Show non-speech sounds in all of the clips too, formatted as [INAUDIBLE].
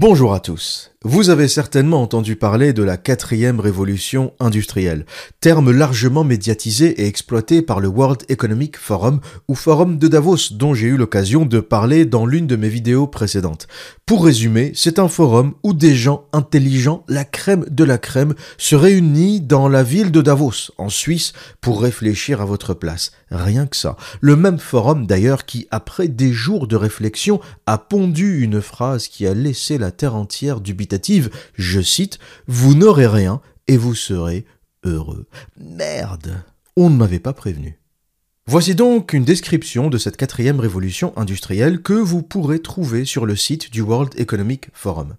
Bonjour à tous. Vous avez certainement entendu parler de la quatrième révolution industrielle, terme largement médiatisé et exploité par le World Economic Forum ou Forum de Davos dont j'ai eu l'occasion de parler dans l'une de mes vidéos précédentes. Pour résumer, c'est un forum où des gens intelligents, la crème de la crème, se réunissent dans la ville de Davos, en Suisse, pour réfléchir à votre place. Rien que ça. Le même forum d'ailleurs qui, après des jours de réflexion, a pondu une phrase qui a laissé la terre entière dubitative, je cite, Vous n'aurez rien et vous serez heureux. Merde, on ne m'avait pas prévenu. Voici donc une description de cette quatrième révolution industrielle que vous pourrez trouver sur le site du World Economic Forum.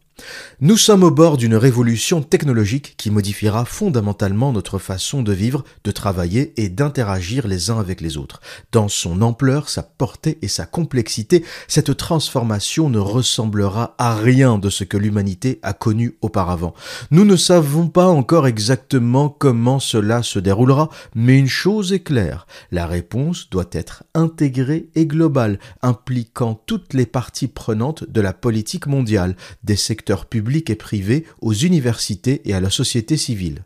Nous sommes au bord d'une révolution technologique qui modifiera fondamentalement notre façon de vivre, de travailler et d'interagir les uns avec les autres. Dans son ampleur, sa portée et sa complexité, cette transformation ne ressemblera à rien de ce que l'humanité a connu auparavant. Nous ne savons pas encore exactement comment cela se déroulera, mais une chose est claire, la réponse doit être intégrée et globale, impliquant toutes les parties prenantes de la politique mondiale, des secteurs public et privé, aux universités et à la société civile.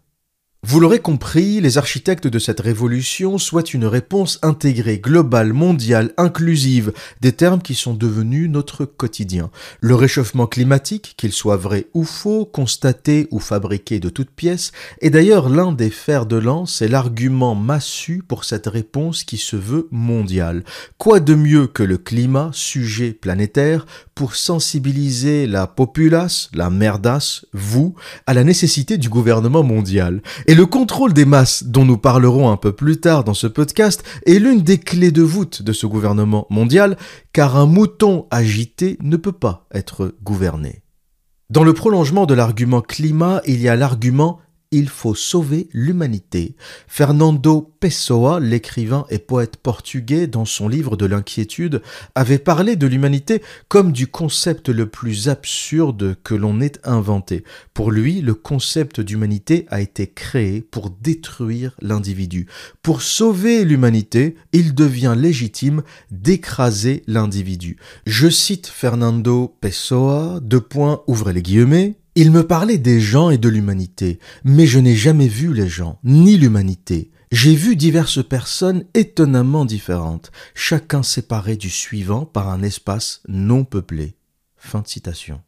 Vous l'aurez compris, les architectes de cette révolution souhaitent une réponse intégrée, globale, mondiale, inclusive, des termes qui sont devenus notre quotidien. Le réchauffement climatique, qu'il soit vrai ou faux, constaté ou fabriqué de toutes pièces, est d'ailleurs l'un des fers de lance et l'argument massu pour cette réponse qui se veut mondiale. Quoi de mieux que le climat, sujet planétaire, pour sensibiliser la populace, la merdasse, vous, à la nécessité du gouvernement mondial? Le contrôle des masses, dont nous parlerons un peu plus tard dans ce podcast, est l'une des clés de voûte de ce gouvernement mondial, car un mouton agité ne peut pas être gouverné. Dans le prolongement de l'argument climat, il y a l'argument il faut sauver l'humanité. Fernando Pessoa, l'écrivain et poète portugais, dans son livre de l'inquiétude, avait parlé de l'humanité comme du concept le plus absurde que l'on ait inventé. Pour lui, le concept d'humanité a été créé pour détruire l'individu. Pour sauver l'humanité, il devient légitime d'écraser l'individu. Je cite Fernando Pessoa, deux points, ouvrez les guillemets, il me parlait des gens et de l'humanité, mais je n'ai jamais vu les gens, ni l'humanité. J'ai vu diverses personnes étonnamment différentes, chacun séparé du suivant par un espace non peuplé. Fin de citation.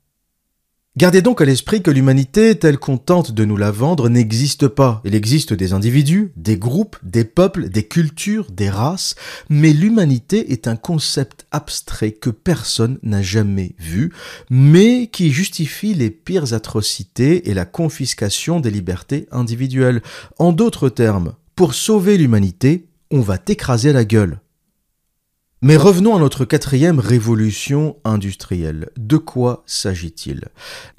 Gardez donc à l'esprit que l'humanité telle qu'on tente de nous la vendre n'existe pas. Il existe des individus, des groupes, des peuples, des cultures, des races, mais l'humanité est un concept abstrait que personne n'a jamais vu, mais qui justifie les pires atrocités et la confiscation des libertés individuelles. En d'autres termes, pour sauver l'humanité, on va t'écraser la gueule. Mais revenons à notre quatrième révolution industrielle. De quoi s'agit-il?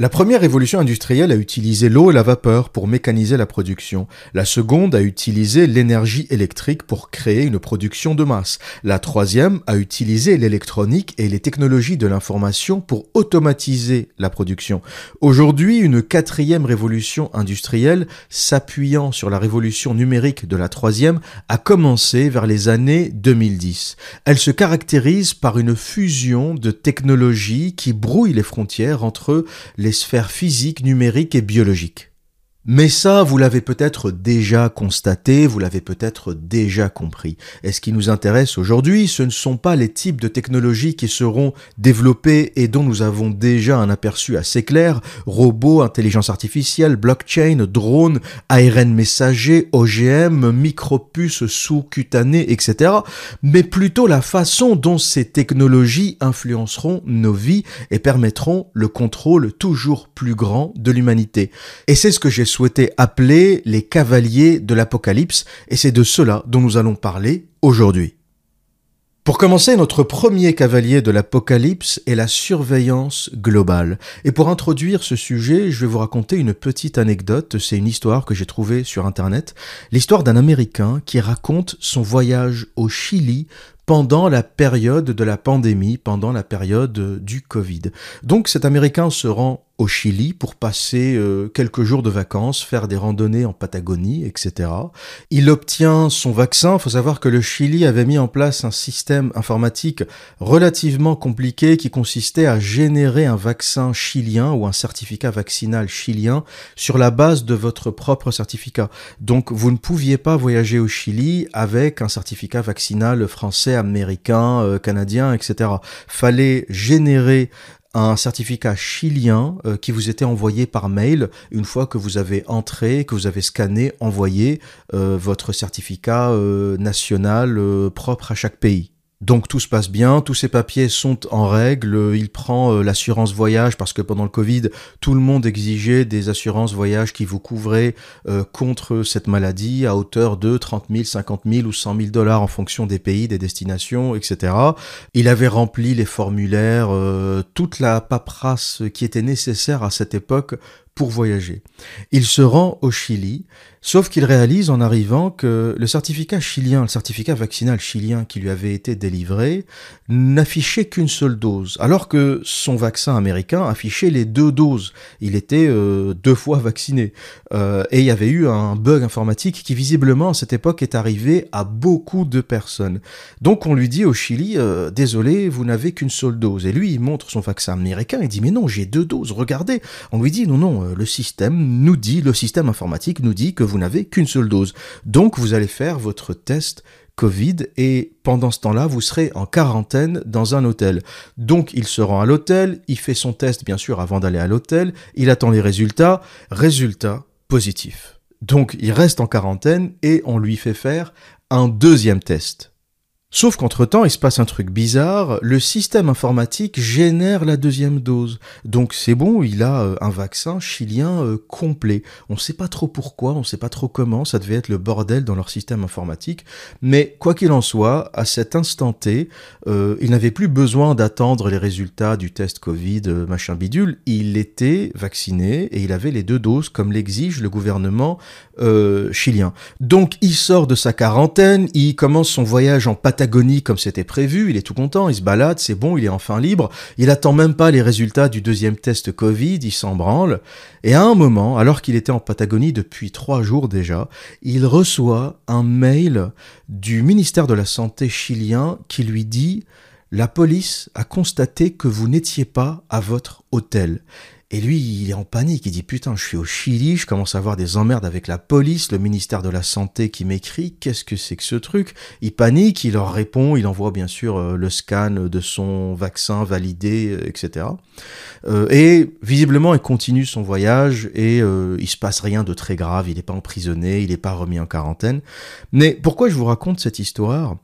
La première révolution industrielle a utilisé l'eau et la vapeur pour mécaniser la production. La seconde a utilisé l'énergie électrique pour créer une production de masse. La troisième a utilisé l'électronique et les technologies de l'information pour automatiser la production. Aujourd'hui, une quatrième révolution industrielle, s'appuyant sur la révolution numérique de la troisième, a commencé vers les années 2010. Elle se caractérise par une fusion de technologies qui brouillent les frontières entre les sphères physiques, numériques et biologiques. Mais ça, vous l'avez peut-être déjà constaté, vous l'avez peut-être déjà compris. Et ce qui nous intéresse aujourd'hui, ce ne sont pas les types de technologies qui seront développées et dont nous avons déjà un aperçu assez clair, robots, intelligence artificielle, blockchain, drones, ARN messager, OGM, micropuces sous-cutanées, etc. Mais plutôt la façon dont ces technologies influenceront nos vies et permettront le contrôle toujours plus grand de l'humanité. Et c'est ce que j'ai souhaité appeler les cavaliers de l'Apocalypse, et c'est de cela dont nous allons parler aujourd'hui. Pour commencer, notre premier cavalier de l'Apocalypse est la surveillance globale. Et pour introduire ce sujet, je vais vous raconter une petite anecdote. C'est une histoire que j'ai trouvée sur Internet. L'histoire d'un Américain qui raconte son voyage au Chili pendant la période de la pandémie, pendant la période du Covid. Donc cet Américain se rend au Chili pour passer euh, quelques jours de vacances, faire des randonnées en Patagonie, etc. Il obtient son vaccin. Il faut savoir que le Chili avait mis en place un système informatique relativement compliqué qui consistait à générer un vaccin chilien ou un certificat vaccinal chilien sur la base de votre propre certificat. Donc vous ne pouviez pas voyager au Chili avec un certificat vaccinal français, américain, euh, canadien, etc. Fallait générer un certificat chilien euh, qui vous était envoyé par mail une fois que vous avez entré, que vous avez scanné, envoyé euh, votre certificat euh, national propre à chaque pays. Donc tout se passe bien, tous ces papiers sont en règle, il prend euh, l'assurance voyage parce que pendant le Covid, tout le monde exigeait des assurances voyage qui vous couvraient euh, contre cette maladie à hauteur de 30 000, 50 000 ou 100 000 dollars en fonction des pays, des destinations, etc. Il avait rempli les formulaires, euh, toute la paperasse qui était nécessaire à cette époque voyager. Il se rend au Chili, sauf qu'il réalise en arrivant que le certificat chilien, le certificat vaccinal chilien qui lui avait été délivré, n'affichait qu'une seule dose, alors que son vaccin américain affichait les deux doses. Il était euh, deux fois vacciné. Euh, et il y avait eu un bug informatique qui visiblement à cette époque est arrivé à beaucoup de personnes. Donc on lui dit au Chili, euh, désolé, vous n'avez qu'une seule dose. Et lui, il montre son vaccin américain, il dit, mais non, j'ai deux doses, regardez. On lui dit, non, non, le système nous dit, le système informatique nous dit que vous n'avez qu'une seule dose. Donc vous allez faire votre test Covid et pendant ce temps-là, vous serez en quarantaine dans un hôtel. Donc il se rend à l'hôtel, il fait son test bien sûr avant d'aller à l'hôtel, il attend les résultats, résultat positif. Donc il reste en quarantaine et on lui fait faire un deuxième test. Sauf qu'entre-temps, il se passe un truc bizarre, le système informatique génère la deuxième dose. Donc c'est bon, il a euh, un vaccin chilien euh, complet. On ne sait pas trop pourquoi, on ne sait pas trop comment, ça devait être le bordel dans leur système informatique. Mais quoi qu'il en soit, à cet instant T, euh, il n'avait plus besoin d'attendre les résultats du test Covid, machin bidule. Il était vacciné et il avait les deux doses comme l'exige le gouvernement chilien. Donc il sort de sa quarantaine, il commence son voyage en Patagonie comme c'était prévu, il est tout content, il se balade, c'est bon, il est enfin libre, il attend même pas les résultats du deuxième test Covid, il s'en branle, et à un moment, alors qu'il était en Patagonie depuis trois jours déjà, il reçoit un mail du ministère de la Santé chilien qui lui dit la police a constaté que vous n'étiez pas à votre hôtel. Et lui, il est en panique. Il dit putain, je suis au Chili, je commence à avoir des emmerdes avec la police, le ministère de la Santé qui m'écrit. Qu'est-ce que c'est que ce truc? Il panique, il leur répond, il envoie bien sûr euh, le scan de son vaccin validé, euh, etc. Euh, et visiblement, il continue son voyage et il se passe rien de très grave. Il n'est pas emprisonné, il n'est pas remis en quarantaine. Mais pourquoi je vous raconte cette histoire?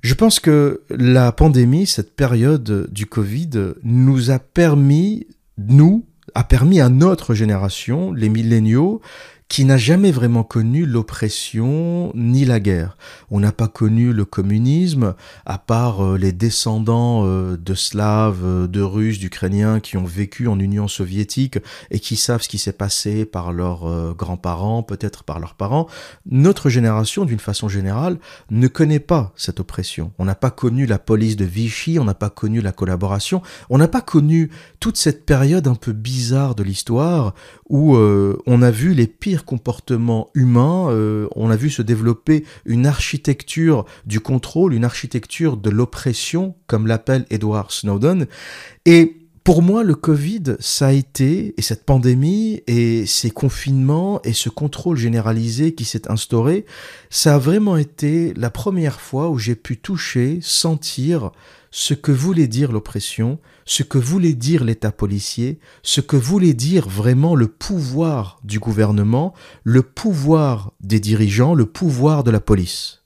Je pense que la pandémie, cette période du Covid, nous a permis, nous, a permis à notre génération, les milléniaux, qui n'a jamais vraiment connu l'oppression ni la guerre. On n'a pas connu le communisme, à part euh, les descendants euh, de Slaves, euh, de Russes, d'Ukrainiens qui ont vécu en Union soviétique et qui savent ce qui s'est passé par leurs grands-parents, peut-être par leurs parents. Notre génération, d'une façon générale, ne connaît pas cette oppression. On n'a pas connu la police de Vichy, on n'a pas connu la collaboration, on n'a pas connu toute cette période un peu bizarre de l'histoire où on a vu les pires comportement humain, euh, on a vu se développer une architecture du contrôle, une architecture de l'oppression, comme l'appelle Edward Snowden. Et pour moi, le Covid, ça a été, et cette pandémie, et ces confinements, et ce contrôle généralisé qui s'est instauré, ça a vraiment été la première fois où j'ai pu toucher, sentir ce que voulait dire l'oppression, ce que voulait dire l'État policier, ce que voulait dire vraiment le pouvoir du gouvernement, le pouvoir des dirigeants, le pouvoir de la police.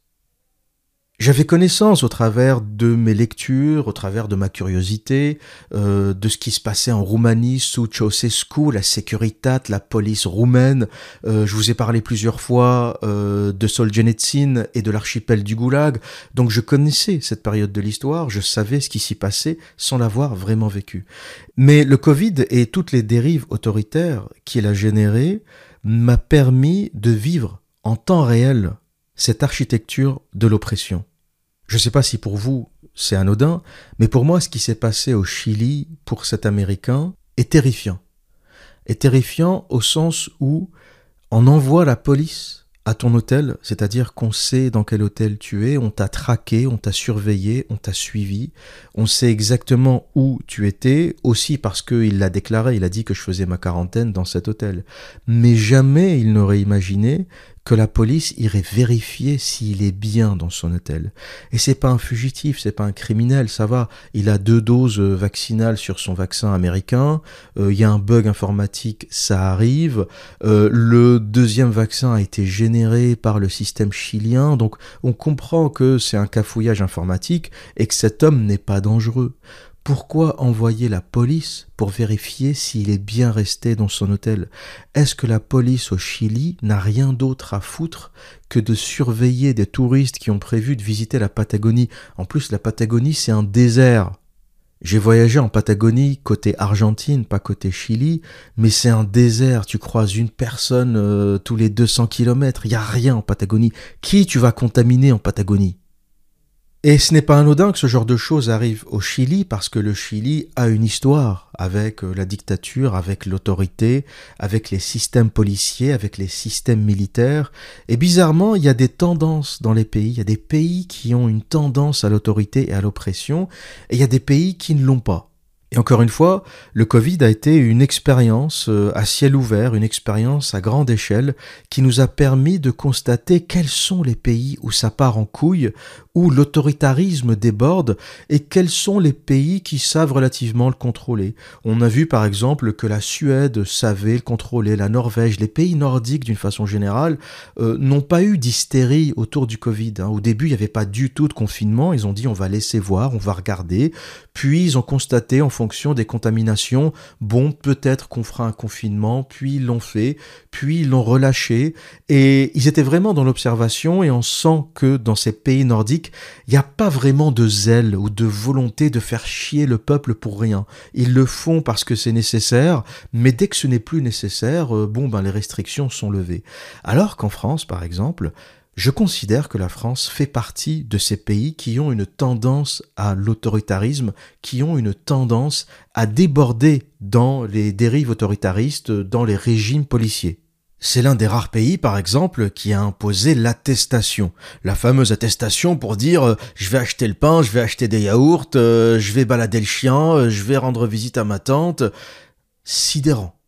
J'avais connaissance au travers de mes lectures, au travers de ma curiosité, euh, de ce qui se passait en Roumanie sous Ceausescu, la Securitat, la police roumaine. Euh, je vous ai parlé plusieurs fois euh, de Solzhenitsyn et de l'archipel du Goulag. Donc je connaissais cette période de l'histoire, je savais ce qui s'y passait sans l'avoir vraiment vécu. Mais le Covid et toutes les dérives autoritaires qu'il a générées m'a permis de vivre en temps réel cette architecture de l'oppression. Je ne sais pas si pour vous c'est anodin, mais pour moi ce qui s'est passé au Chili pour cet Américain est terrifiant. est terrifiant au sens où on envoie la police à ton hôtel, c'est-à-dire qu'on sait dans quel hôtel tu es, on t'a traqué, on t'a surveillé, on t'a suivi, on sait exactement où tu étais, aussi parce qu'il l'a déclaré, il a dit que je faisais ma quarantaine dans cet hôtel. Mais jamais il n'aurait imaginé que la police irait vérifier s'il est bien dans son hôtel. Et c'est pas un fugitif, c'est pas un criminel, ça va. Il a deux doses euh, vaccinales sur son vaccin américain. Euh, il y a un bug informatique, ça arrive. Euh, le deuxième vaccin a été généré par le système chilien, donc on comprend que c'est un cafouillage informatique et que cet homme n'est pas dangereux. Pourquoi envoyer la police pour vérifier s'il est bien resté dans son hôtel? Est-ce que la police au Chili n'a rien d'autre à foutre que de surveiller des touristes qui ont prévu de visiter la Patagonie? En plus, la Patagonie, c'est un désert. J'ai voyagé en Patagonie côté Argentine, pas côté Chili, mais c'est un désert, tu croises une personne euh, tous les 200 kilomètres, il n'y a rien en Patagonie. Qui tu vas contaminer en Patagonie? Et ce n'est pas anodin que ce genre de choses arrive au Chili parce que le Chili a une histoire avec euh, la dictature, avec l'autorité, avec les systèmes policiers, avec les systèmes militaires. Et bizarrement, il y a des tendances dans les pays. Il y a des pays qui ont une tendance à l'autorité et à l'oppression et il y a des pays qui ne l'ont pas. Et encore une fois, le Covid a été une expérience euh, à ciel ouvert, une expérience à grande échelle qui nous a permis de constater quels sont les pays où ça part en couille, où l'autoritarisme déborde et quels sont les pays qui savent relativement le contrôler. On a vu par exemple que la Suède savait le contrôler, la Norvège, les pays nordiques d'une façon générale euh, n'ont pas eu d'hystérie autour du Covid. Hein. Au début, il n'y avait pas du tout de confinement, ils ont dit on va laisser voir, on va regarder, puis ils ont constaté en des contaminations, bon, peut-être qu'on fera un confinement, puis l'ont fait, puis l'ont relâché, et ils étaient vraiment dans l'observation, et on sent que dans ces pays nordiques, il n'y a pas vraiment de zèle ou de volonté de faire chier le peuple pour rien. Ils le font parce que c'est nécessaire, mais dès que ce n'est plus nécessaire, euh, bon, ben les restrictions sont levées. Alors qu'en France, par exemple, je considère que la France fait partie de ces pays qui ont une tendance à l'autoritarisme, qui ont une tendance à déborder dans les dérives autoritaristes, dans les régimes policiers. C'est l'un des rares pays, par exemple, qui a imposé l'attestation. La fameuse attestation pour dire euh, je vais acheter le pain, je vais acheter des yaourts, euh, je vais balader le chien, euh, je vais rendre visite à ma tante. Sidérant.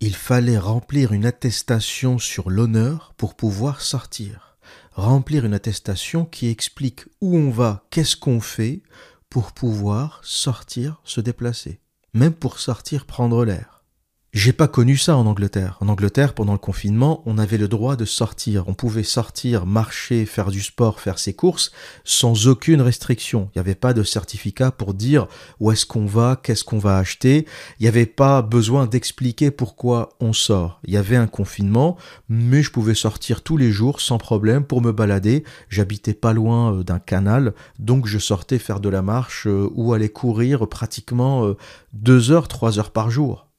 Il fallait remplir une attestation sur l'honneur pour pouvoir sortir remplir une attestation qui explique où on va, qu'est-ce qu'on fait pour pouvoir sortir, se déplacer, même pour sortir prendre l'air. J'ai pas connu ça en Angleterre. En Angleterre, pendant le confinement, on avait le droit de sortir. On pouvait sortir, marcher, faire du sport, faire ses courses sans aucune restriction. Il n'y avait pas de certificat pour dire où est-ce qu'on va, qu'est-ce qu'on va acheter. Il n'y avait pas besoin d'expliquer pourquoi on sort. Il y avait un confinement, mais je pouvais sortir tous les jours sans problème pour me balader. J'habitais pas loin euh, d'un canal, donc je sortais faire de la marche euh, ou aller courir pratiquement euh, deux heures, trois heures par jour.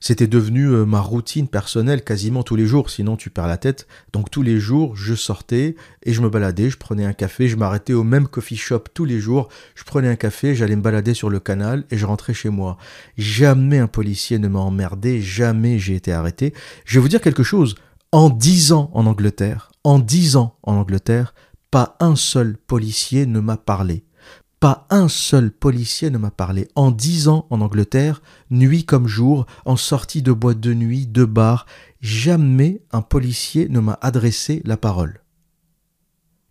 C'était devenu euh, ma routine personnelle quasiment tous les jours, sinon tu perds la tête. Donc tous les jours, je sortais et je me baladais, je prenais un café, je m'arrêtais au même coffee shop tous les jours, je prenais un café, j'allais me balader sur le canal et je rentrais chez moi. Jamais un policier ne m'a emmerdé, jamais j'ai été arrêté. Je vais vous dire quelque chose, en dix ans en Angleterre, en dix ans en Angleterre, pas un seul policier ne m'a parlé. Pas un seul policier ne m'a parlé. En dix ans en Angleterre, nuit comme jour, en sortie de boîte de nuit, de bar, jamais un policier ne m'a adressé la parole.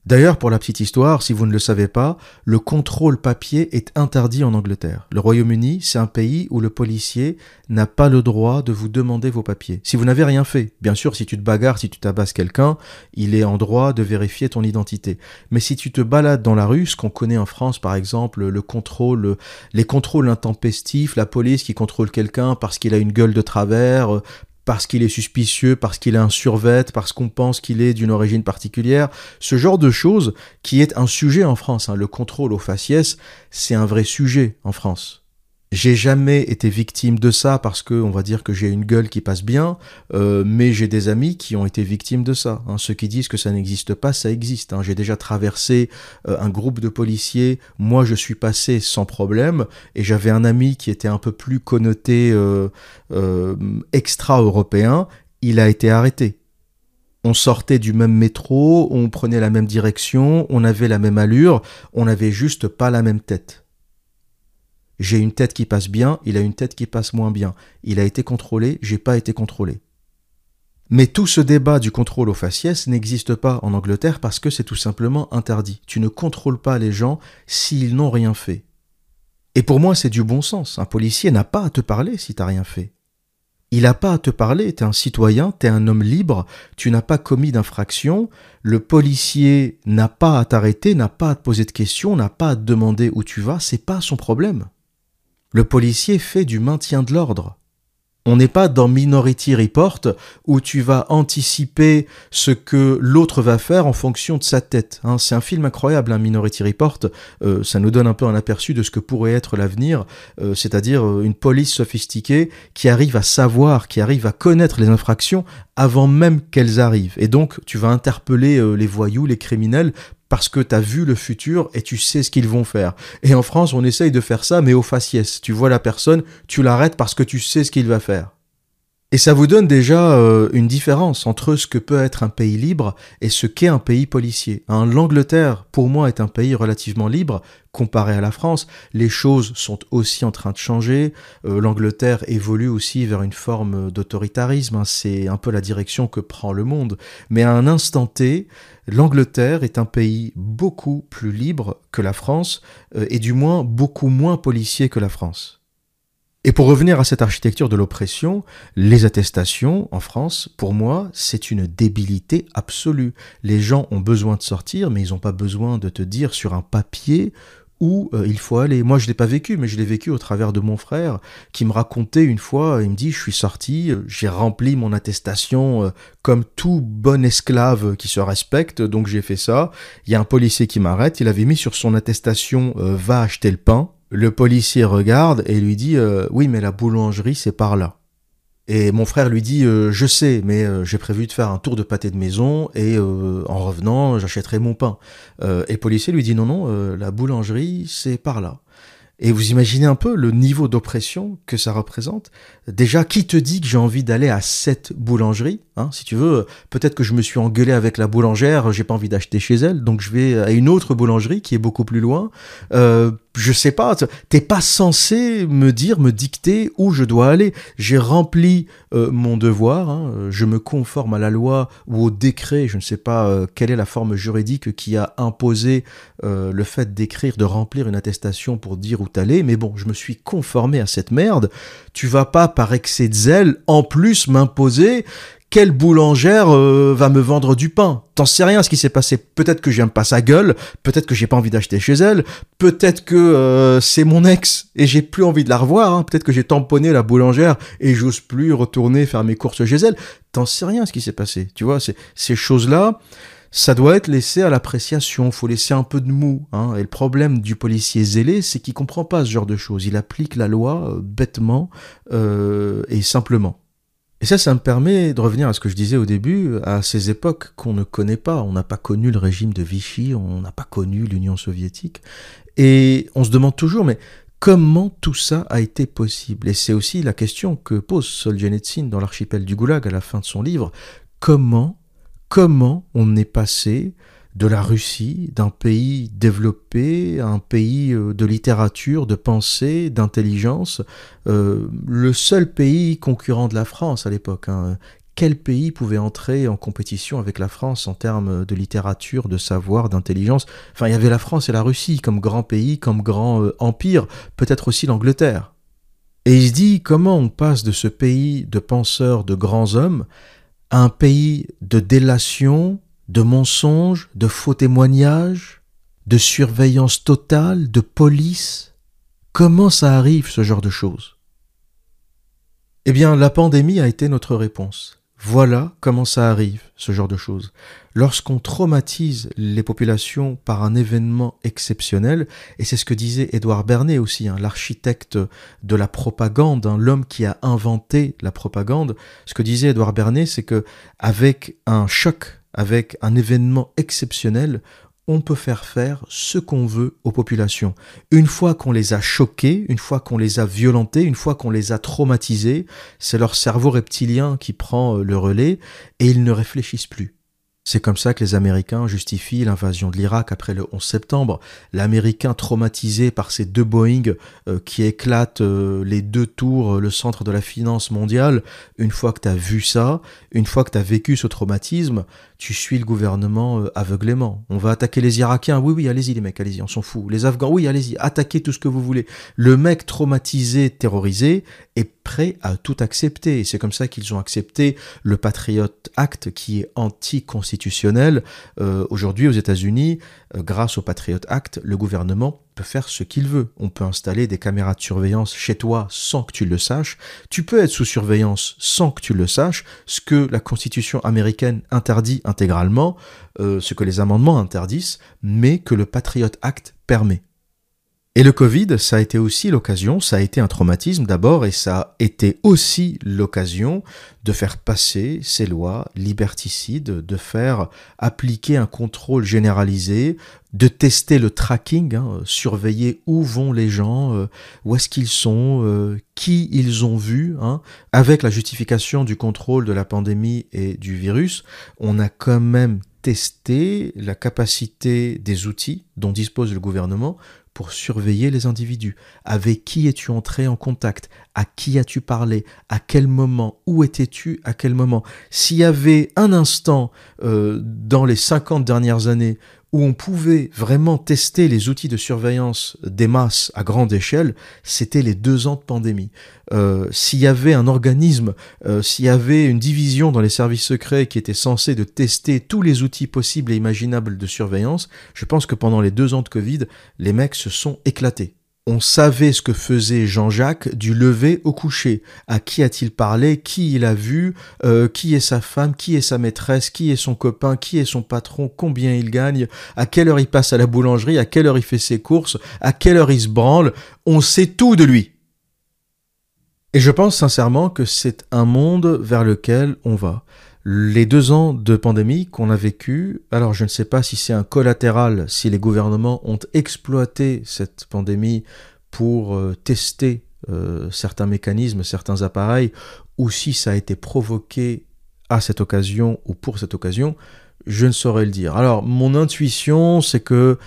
D'ailleurs, pour la petite histoire, si vous ne le savez pas, le contrôle papier est interdit en Angleterre. Le Royaume-Uni, c'est un pays où le policier n'a pas le droit de vous demander vos papiers. Si vous n'avez rien fait, bien sûr, si tu te bagarres, si tu tabasses quelqu'un, il est en droit de vérifier ton identité. Mais si tu te balades dans la rue, ce qu'on connaît en France, par exemple, le contrôle, les contrôles intempestifs, la police qui contrôle quelqu'un parce qu'il a une gueule de travers, parce qu'il est suspicieux, parce qu'il a un survêt, parce qu'on pense qu'il est d'une origine particulière, ce genre de choses qui est un sujet en France. Hein. Le contrôle aux faciès, c'est un vrai sujet en France. J'ai jamais été victime de ça parce que on va dire que j'ai une gueule qui passe bien, euh, mais j'ai des amis qui ont été victimes de ça. Hein. Ceux qui disent que ça n'existe pas, ça existe. Hein. J'ai déjà traversé euh, un groupe de policiers. Moi, je suis passé sans problème, et j'avais un ami qui était un peu plus connoté euh, extra-européen. Il a été arrêté. On sortait du même métro, on prenait la même direction, on avait la même allure, on n'avait juste pas la même tête. J'ai une tête qui passe bien, il a une tête qui passe moins bien. Il a été contrôlé, j'ai pas été contrôlé. Mais tout ce débat du contrôle au faciès n'existe pas en Angleterre parce que c'est tout simplement interdit. Tu ne contrôles pas les gens s'ils n'ont rien fait. Et pour moi, c'est du bon sens. Un policier n'a pas à te parler si t'as rien fait. Il n'a pas à te parler, t'es un citoyen, t'es un homme libre, tu n'as pas commis d'infraction, le policier n'a pas à t'arrêter, n'a pas à te poser de questions, n'a pas à te demander où tu vas, c'est pas son problème. Le policier fait du maintien de l'ordre. On n'est pas dans Minority Report où tu vas anticiper ce que l'autre va faire en fonction de sa tête. Hein. c'est un film incroyable, un Minority Report. Euh, ça nous donne un peu un aperçu de ce que pourrait être l'avenir, euh, c'est-à-dire euh, une police sophistiquée qui arrive à savoir, qui arrive à connaître les infractions avant même qu'elles arrivent. Et donc, tu vas interpeller les voyous, les criminels parce que tu as vu le futur et tu sais ce qu'ils vont faire. Et en France, on essaye de faire ça, mais au faciès. Tu vois la personne, tu l'arrêtes parce que tu sais ce qu'il va faire. Et ça vous donne déjà euh, une différence entre ce que peut être un pays libre et ce qu'est un pays policier. Hein, L'Angleterre, pour moi, est un pays relativement libre comparé à la France. Les choses sont aussi en train de changer. Euh, L'Angleterre évolue aussi vers une forme d'autoritarisme. Hein, C'est un peu la direction que prend le monde. Mais à un instant T, l'Angleterre est un pays beaucoup plus libre que la France euh, et du moins beaucoup moins policier que la France. Et pour revenir à cette architecture de l'oppression, les attestations en France, pour moi, c'est une débilité absolue. Les gens ont besoin de sortir, mais ils n'ont pas besoin de te dire sur un papier où euh, il faut aller. Moi, je l'ai pas vécu, mais je l'ai vécu au travers de mon frère qui me racontait une fois, il me dit, je suis sorti, j'ai rempli mon attestation euh, comme tout bon esclave qui se respecte, donc j'ai fait ça. Il y a un policier qui m'arrête, il avait mis sur son attestation, euh, va acheter le pain. Le policier regarde et lui dit euh, Oui, mais la boulangerie, c'est par là. Et mon frère lui dit euh, Je sais, mais euh, j'ai prévu de faire un tour de pâté de maison et en revenant, j'achèterai mon pain. et le policier lui dit Non, non, la boulangerie, c'est par là. Et vous imaginez un peu le niveau d'oppression que ça représente. Déjà, qui te dit que j'ai envie d'aller à cette boulangerie hein Si tu veux, peut-être que je me suis engueulé avec la boulangère, j'ai pas envie d'acheter chez elle, donc je vais à une autre boulangerie qui est beaucoup plus loin. Euh, je sais pas, t'es pas censé me dire, me dicter où je dois aller. J'ai rempli euh, mon devoir, hein. je me conforme à la loi ou au décret, je ne sais pas euh, quelle est la forme juridique qui a imposé euh, le fait d'écrire, de remplir une attestation pour dire où t'allais, mais bon, je me suis conformé à cette merde. Tu vas pas par excès de zèle en plus m'imposer quelle boulangère euh, va me vendre du pain? T'en sais rien ce qui s'est passé. Peut-être que j'aime pas sa gueule, peut-être que j'ai pas envie d'acheter chez elle, peut-être que euh, c'est mon ex et j'ai plus envie de la revoir, hein. peut-être que j'ai tamponné la boulangère et j'ose plus retourner faire mes courses chez elle. T'en sais rien ce qui s'est passé. Tu vois, ces choses-là, ça doit être laissé à l'appréciation, faut laisser un peu de mou. Hein. Et le problème du policier zélé, c'est qu'il comprend pas ce genre de choses. Il applique la loi euh, bêtement et simplement. Et ça, ça me permet de revenir à ce que je disais au début, à ces époques qu'on ne connaît pas. On n'a pas connu le régime de Vichy, on n'a pas connu l'Union soviétique. Et on se demande toujours, mais comment tout ça a été possible? Et c'est aussi la question que pose Solzhenitsyn dans l'archipel du Goulag à la fin de son livre. Comment, comment on est passé de la Russie, d'un pays développé, un pays euh, de littérature, de pensée, d'intelligence, euh, le seul pays concurrent de la France à l'époque. Hein. Quel pays pouvait entrer en compétition avec la France en termes de littérature, de savoir, d'intelligence? Enfin, il y avait la France et la Russie comme grand pays, comme grand euh, empire, peut-être aussi l'Angleterre. Et il se dit comment on passe de ce pays de penseurs, de grands hommes, à un pays de délation, de mensonges, de faux témoignages, de surveillance totale, de police Comment ça arrive ce genre de choses? Eh bien, la pandémie a été notre réponse. Voilà comment ça arrive, ce genre de choses. Lorsqu'on traumatise les populations par un événement exceptionnel, et c'est ce que disait Édouard Bernet aussi, hein, l'architecte de la propagande, hein, l'homme qui a inventé la propagande, ce que disait Édouard Bernet, c'est que avec un choc, avec un événement exceptionnel, on peut faire faire ce qu'on veut aux populations. Une fois qu'on les a choqués, une fois qu'on les a violentés, une fois qu'on les a traumatisés, c'est leur cerveau reptilien qui prend euh, le relais et ils ne réfléchissent plus. C'est comme ça que les Américains justifient l'invasion de l'Irak après le 11 septembre. L'Américain traumatisé par ces deux Boeing euh, qui éclatent euh, les deux tours, le centre de la finance mondiale, une fois que tu as vu ça, une fois que tu as vécu ce traumatisme, tu suis le gouvernement euh, aveuglément. On va attaquer les Irakiens. Oui, oui, allez-y les mecs, allez-y, on s'en fout. Les Afghans, oui, allez-y, attaquez tout ce que vous voulez. Le mec traumatisé, terrorisé, est prêt à tout accepter. Et c'est comme ça qu'ils ont accepté le Patriot Act qui est anticonstitutionnel. Euh, Aujourd'hui, aux États-Unis, euh, grâce au Patriot Act, le gouvernement peut faire ce qu'il veut. On peut installer des caméras de surveillance chez toi sans que tu le saches. Tu peux être sous surveillance sans que tu le saches, ce que la Constitution américaine interdit intégralement, euh, ce que les amendements interdisent, mais que le Patriot Act permet. Et le Covid, ça a été aussi l'occasion, ça a été un traumatisme d'abord, et ça a été aussi l'occasion de faire passer ces lois liberticides, de faire appliquer un contrôle généralisé, de tester le tracking, hein, surveiller où vont les gens, euh, où est-ce qu'ils sont, euh, qui ils ont vu. Hein. Avec la justification du contrôle de la pandémie et du virus, on a quand même testé la capacité des outils dont dispose le gouvernement surveiller les individus. Avec qui es-tu entré en contact? À qui as-tu parlé? À quel moment? Où étais-tu? À quel moment? S'il y avait un instant euh, dans les 50 dernières années où on pouvait vraiment tester les outils de surveillance des masses à grande échelle, c'était les deux ans de pandémie. Euh, s'il y avait un organisme, euh, s'il y avait une division dans les services secrets qui était censée de tester tous les outils possibles et imaginables de surveillance, je pense que pendant les deux ans de Covid, les mecs se sont éclatés on savait ce que faisait Jean-Jacques du lever au coucher. À qui a-t-il parlé? Qui il a vu? Euh, Qui est sa femme? Qui est sa maîtresse? Qui est son copain? Qui est son patron? Combien il gagne? À quelle heure il passe à la boulangerie? À quelle heure il fait ses courses? À quelle heure il se branle? On sait tout de lui. Et je pense sincèrement que c'est un monde vers lequel on va les deux ans de pandémie qu'on a vécu, alors je ne sais pas si c'est un collatéral, si les gouvernements ont exploité cette pandémie pour euh, tester euh, certains mécanismes, certains appareils, ou si ça a été provoqué à cette occasion ou pour cette occasion, je ne saurais le dire. Alors mon intuition, c'est que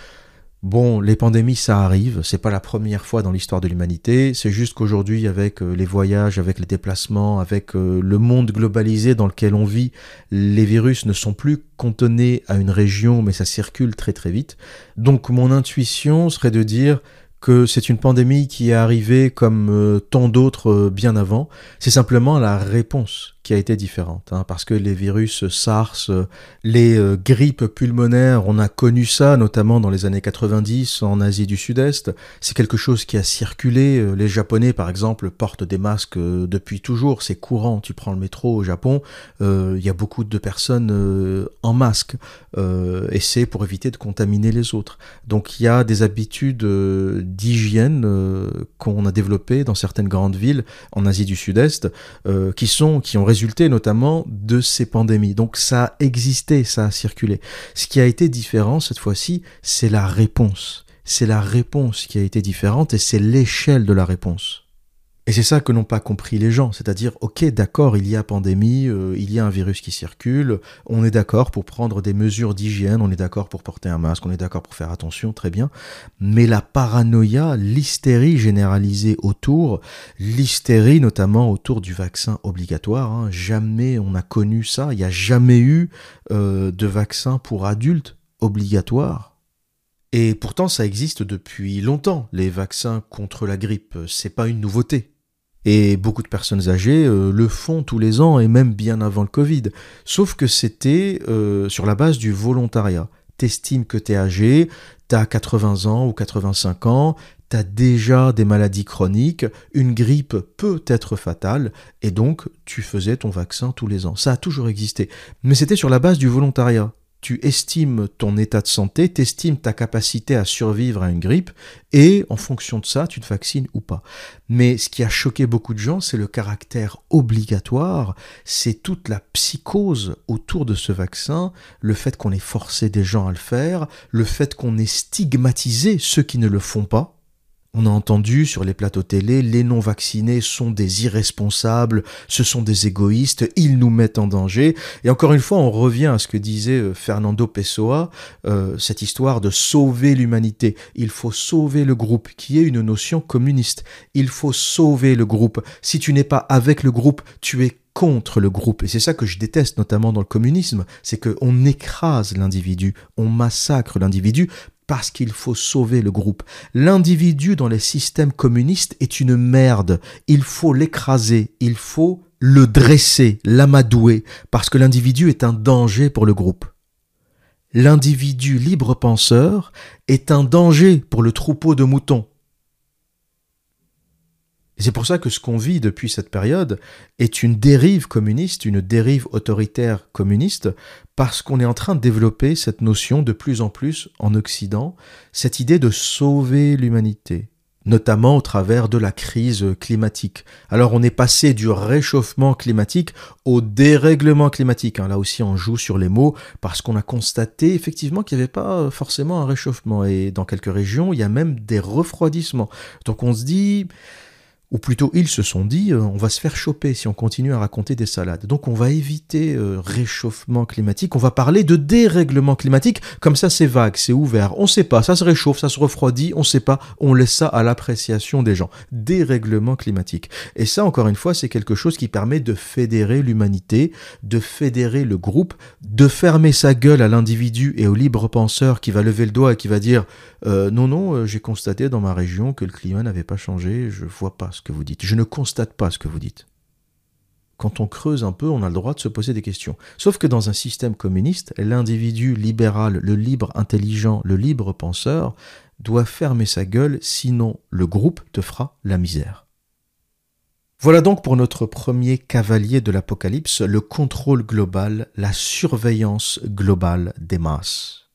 Bon, les pandémies, ça arrive, c'est pas la première fois dans l'histoire de l'humanité, c'est juste qu'aujourd'hui, avec euh, les voyages, avec les déplacements, avec euh, le monde globalisé dans lequel on vit, les virus ne sont plus contenus à une région, mais ça circule très très vite. Donc mon intuition serait de dire, que c'est une pandémie qui est arrivée comme euh, tant d'autres bien avant. C'est simplement la réponse qui a été différente, hein, parce que les virus SARS, euh, les grippes pulmonaires, on a connu ça notamment dans les années 90 en Asie du Sud-Est. C'est quelque chose qui a circulé. Les Japonais, par exemple, portent des masques depuis toujours. C'est courant. Tu prends le métro au Japon, il y a beaucoup de personnes en masque, et c'est pour éviter de contaminer les autres. Donc il y a des habitudes d'hygiène euh, qu'on a développé dans certaines grandes villes en Asie du Sud-Est, euh, qui sont, qui ont résulté notamment de ces pandémies. Donc ça a existé, ça a circulé. Ce qui a été différent cette fois-ci, c'est la réponse. C'est la réponse qui a été différente et c'est l'échelle de la réponse. Et c'est ça que n'ont pas compris les gens, c'est-à-dire, ok, d'accord, il y a pandémie, euh, il y a un virus qui circule, on est d'accord pour prendre des mesures d'hygiène, on est d'accord pour porter un masque, on est d'accord pour faire attention, très bien, mais la paranoïa, l'hystérie généralisée autour, l'hystérie notamment autour du vaccin obligatoire, hein, jamais on a connu ça, il n'y a jamais eu euh, de vaccin pour adultes obligatoire. Et pourtant, ça existe depuis longtemps, les vaccins contre la grippe. C'est pas une nouveauté. Et beaucoup de personnes âgées euh, le font tous les ans et même bien avant le Covid. Sauf que c'était euh, sur la base du volontariat. T'estimes que t'es âgé, t'as 80 ans ou 85 ans, tu as déjà des maladies chroniques, une grippe peut être fatale, et donc tu faisais ton vaccin tous les ans. Ça a toujours existé. Mais c'était sur la base du volontariat tu estimes ton état de santé, tu estimes ta capacité à survivre à une grippe, et en fonction de ça, tu te vaccines ou pas. Mais ce qui a choqué beaucoup de gens, c'est le caractère obligatoire, c'est toute la psychose autour de ce vaccin, le fait qu'on ait forcé des gens à le faire, le fait qu'on ait stigmatisé ceux qui ne le font pas, on a entendu sur les plateaux télé, les non-vaccinés sont des irresponsables, ce sont des égoïstes, ils nous mettent en danger. Et encore une fois, on revient à ce que disait euh, Fernando Pessoa, euh, cette histoire de sauver l'humanité. Il faut sauver le groupe, qui est une notion communiste. Il faut sauver le groupe. Si tu n'es pas avec le groupe, tu es contre le groupe. Et c'est ça que je déteste notamment dans le communisme, c'est qu'on écrase l'individu, on massacre l'individu parce qu'il faut sauver le groupe. L'individu dans les systèmes communistes est une merde. Il faut l'écraser, il faut le dresser, l'amadouer, parce que l'individu est un danger pour le groupe. L'individu libre penseur est un danger pour le troupeau de moutons c'est pour ça que ce qu'on vit depuis cette période est une dérive communiste, une dérive autoritaire communiste, parce qu'on est en train de développer cette notion de plus en plus en Occident, cette idée de sauver l'humanité, notamment au travers de la crise climatique. Alors on est passé du réchauffement climatique au dérèglement climatique. Hein. Là aussi on joue sur les mots parce qu'on a constaté effectivement qu'il n'y avait pas forcément un réchauffement et dans quelques régions il y a même des refroidissements. Donc on se dit ou plutôt ils se sont dit, euh, on va se faire choper si on continue à raconter des salades. Donc on va éviter euh, réchauffement climatique, on va parler de dérèglement climatique, comme ça c'est vague, c'est ouvert, on sait pas, ça se réchauffe, ça se refroidit, on sait pas, on laisse ça à l'appréciation des gens. Dérèglement climatique. Et ça, encore une fois, c'est quelque chose qui permet de fédérer l'humanité, de fédérer le groupe, de fermer sa gueule à l'individu et au libre penseur qui va lever le doigt et qui va dire euh, non, non, j'ai constaté dans ma région que le climat n'avait pas changé, je vois pas que vous dites. Je ne constate pas ce que vous dites. Quand on creuse un peu, on a le droit de se poser des questions. Sauf que dans un système communiste, l'individu libéral, le libre intelligent, le libre penseur, doit fermer sa gueule, sinon le groupe te fera la misère. Voilà donc pour notre premier cavalier de l'Apocalypse, le contrôle global, la surveillance globale des masses,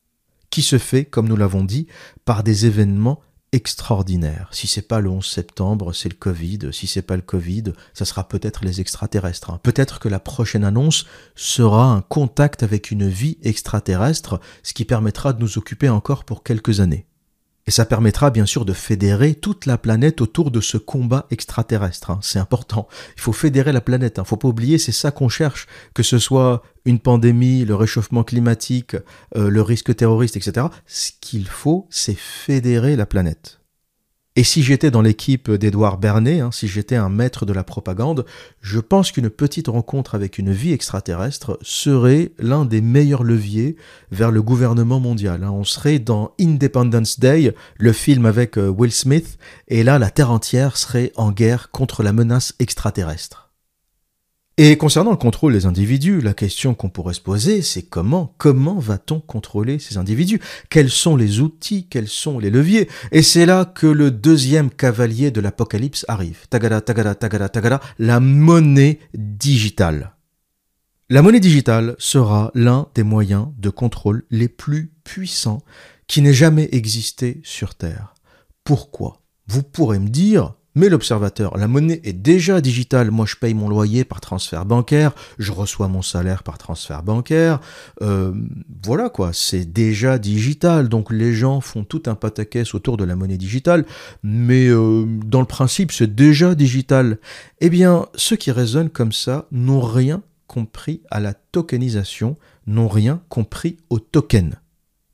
qui se fait, comme nous l'avons dit, par des événements extraordinaire. Si c'est pas le 11 septembre, c'est le Covid. Si c'est pas le Covid, ça sera peut-être les extraterrestres. Hein. Peut-être que la prochaine annonce sera un contact avec une vie extraterrestre, ce qui permettra de nous occuper encore pour quelques années. Et ça permettra bien sûr de fédérer toute la planète autour de ce combat extraterrestre. Hein. C'est important. Il faut fédérer la planète. Hein. Faut pas oublier, c'est ça qu'on cherche. Que ce soit une pandémie, le réchauffement climatique, euh, le risque terroriste, etc. Ce qu'il faut, c'est fédérer la planète. Et si j'étais dans l'équipe d'Edouard Bernet, hein, si j'étais un maître de la propagande, je pense qu'une petite rencontre avec une vie extraterrestre serait l'un des meilleurs leviers vers le gouvernement mondial. Hein. On serait dans Independence Day, le film avec euh, Will Smith, et là la Terre entière serait en guerre contre la menace extraterrestre. Et concernant le contrôle des individus, la question qu'on pourrait se poser, c'est comment, comment va-t-on contrôler ces individus? Quels sont les outils? Quels sont les leviers? Et c'est là que le deuxième cavalier de l'apocalypse arrive. Tagada, tagada, tagada, tagada, la monnaie digitale. La monnaie digitale sera l'un des moyens de contrôle les plus puissants qui n'aient jamais existé sur Terre. Pourquoi? Vous pourrez me dire, mais l'observateur, la monnaie est déjà digitale. Moi, je paye mon loyer par transfert bancaire, je reçois mon salaire par transfert bancaire. Euh, voilà quoi, c'est déjà digital. Donc les gens font tout un pataquès autour de la monnaie digitale, mais euh, dans le principe, c'est déjà digital. Eh bien, ceux qui raisonnent comme ça n'ont rien compris à la tokenisation, n'ont rien compris au token.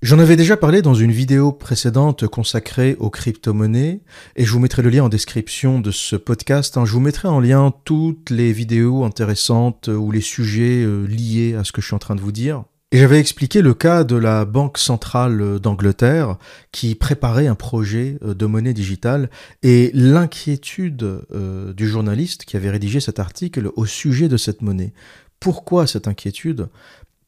J'en avais déjà parlé dans une vidéo précédente consacrée aux crypto-monnaies et je vous mettrai le lien en description de ce podcast. Hein. Je vous mettrai en lien toutes les vidéos intéressantes ou les sujets euh, liés à ce que je suis en train de vous dire. Et j'avais expliqué le cas de la Banque centrale d'Angleterre qui préparait un projet euh, de monnaie digitale et l'inquiétude euh, du journaliste qui avait rédigé cet article au sujet de cette monnaie. Pourquoi cette inquiétude?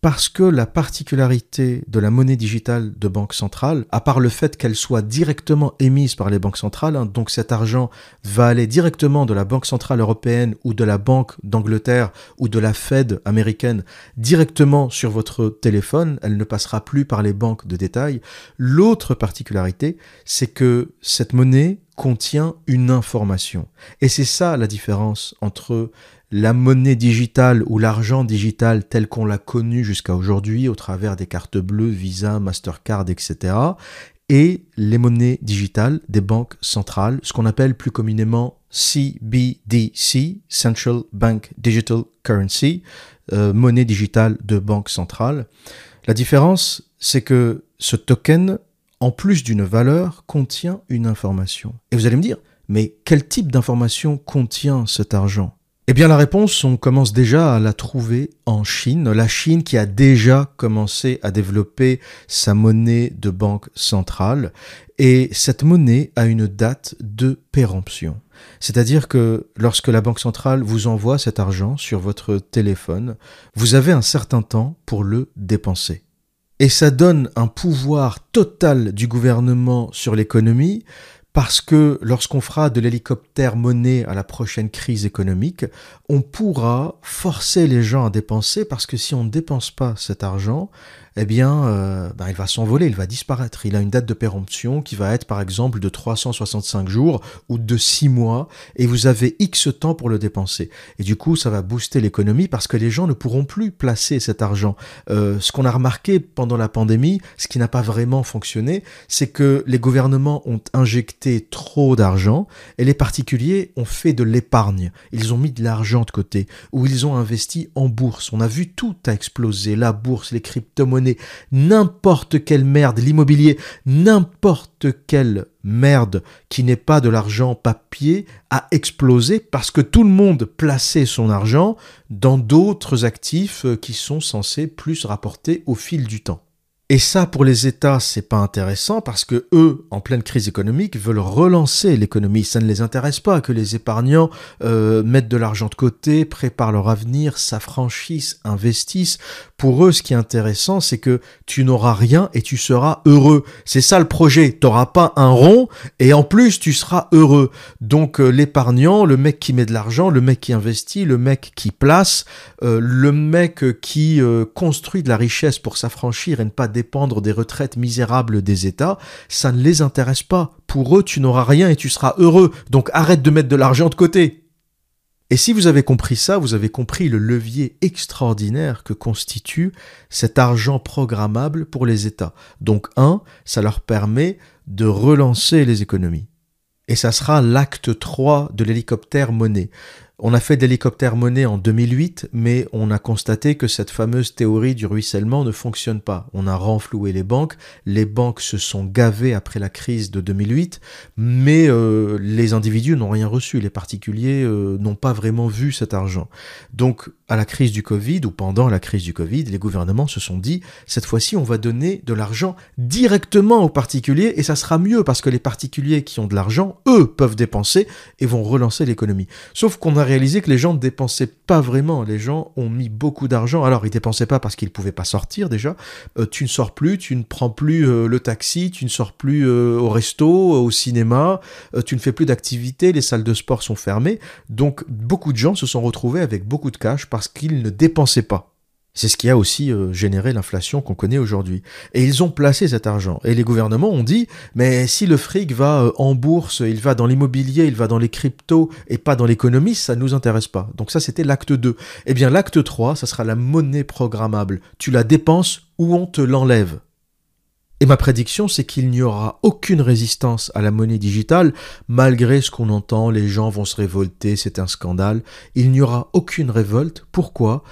Parce que la particularité de la monnaie digitale de banque centrale, à part le fait qu'elle soit directement émise par les banques centrales, hein, donc cet argent va aller directement de la Banque centrale européenne ou de la Banque d'Angleterre ou de la Fed américaine directement sur votre téléphone, elle ne passera plus par les banques de détail. L'autre particularité, c'est que cette monnaie contient une information. Et c'est ça la différence entre la monnaie digitale ou l'argent digital tel qu'on l'a connu jusqu'à aujourd'hui au travers des cartes bleues, Visa, Mastercard, etc. et les monnaies digitales des banques centrales, ce qu'on appelle plus communément CBDC, Central Bank Digital Currency, euh, monnaie digitale de banque centrale. La différence, c'est que ce token, en plus d'une valeur, contient une information. Et vous allez me dire, mais quel type d'information contient cet argent? Eh bien la réponse, on commence déjà à la trouver en Chine. La Chine qui a déjà commencé à développer sa monnaie de banque centrale. Et cette monnaie a une date de péremption. C'est-à-dire que lorsque la Banque centrale vous envoie cet argent sur votre téléphone, vous avez un certain temps pour le dépenser. Et ça donne un pouvoir total du gouvernement sur l'économie parce que lorsqu'on fera de l'hélicoptère monnaie à la prochaine crise économique, on pourra forcer les gens à dépenser parce que si on ne dépense pas cet argent, eh bien, euh, ben, il va s'envoler, il va disparaître. Il a une date de péremption qui va être par exemple de 365 jours ou de 6 mois et vous avez X temps pour le dépenser. Et du coup, ça va booster l'économie parce que les gens ne pourront plus placer cet argent. Euh, ce qu'on a remarqué pendant la pandémie, ce qui n'a pas vraiment fonctionné, c'est que les gouvernements ont injecté trop d'argent et les particuliers ont fait de l'épargne. Ils ont mis de l'argent de côté ou ils ont investi en bourse. On a vu tout a explosé, la bourse, les crypto-monnaies, n'importe quelle merde, l'immobilier, n'importe quelle merde qui n'est pas de l'argent papier a explosé parce que tout le monde plaçait son argent dans d'autres actifs qui sont censés plus rapporter au fil du temps. Et ça, pour les États, c'est pas intéressant parce que eux, en pleine crise économique, veulent relancer l'économie. Ça ne les intéresse pas que les épargnants euh, mettent de l'argent de côté, préparent leur avenir, s'affranchissent, investissent. Pour eux, ce qui est intéressant, c'est que tu n'auras rien et tu seras heureux. C'est ça le projet. T'auras pas un rond et en plus tu seras heureux. Donc euh, l'épargnant, le mec qui met de l'argent, le mec qui investit, le mec qui place, euh, le mec qui construit de la richesse pour s'affranchir et ne pas dépendre des retraites misérables des États, ça ne les intéresse pas. Pour eux, tu n'auras rien et tu seras heureux, donc arrête de mettre de l'argent de côté. Et si vous avez compris ça, vous avez compris le levier extraordinaire que constitue cet argent programmable pour les États. Donc un, ça leur permet de relancer les économies. Et ça sera l'acte 3 de l'hélicoptère monnaie. On a fait d'hélicoptère monnaie en 2008, mais on a constaté que cette fameuse théorie du ruissellement ne fonctionne pas. On a renfloué les banques, les banques se sont gavées après la crise de 2008, mais euh, les individus n'ont rien reçu, les particuliers euh, n'ont pas vraiment vu cet argent. Donc à la crise du Covid ou pendant la crise du Covid, les gouvernements se sont dit, cette fois-ci on va donner de l'argent directement aux particuliers et ça sera mieux parce que les particuliers qui ont de l'argent, eux, peuvent dépenser et vont relancer l'économie. Sauf qu'on a réalisé que les gens ne dépensaient pas vraiment. Les gens ont mis beaucoup d'argent. Alors, ils dépensaient pas parce qu'ils ne pouvaient pas sortir déjà. Euh, tu ne sors plus, tu ne prends plus euh, le taxi, tu ne sors plus euh, au resto, au cinéma, tu ne fais plus d'activités, les salles de sport sont fermées. Donc, beaucoup de gens se sont retrouvés avec beaucoup de cash parce qu'ils ne dépensaient pas. C'est ce qui a aussi euh, généré l'inflation qu'on connaît aujourd'hui. Et ils ont placé cet argent. Et les gouvernements ont dit, mais si le fric va euh, en bourse, il va dans l'immobilier, il va dans les cryptos et pas dans l'économie, ça ne nous intéresse pas. Donc ça, c'était l'acte 2. Eh bien, l'acte 3, ça sera la monnaie programmable. Tu la dépenses ou on te l'enlève. Et ma prédiction, c'est qu'il n'y aura aucune résistance à la monnaie digitale, malgré ce qu'on entend, les gens vont se révolter, c'est un scandale. Il n'y aura aucune révolte. Pourquoi?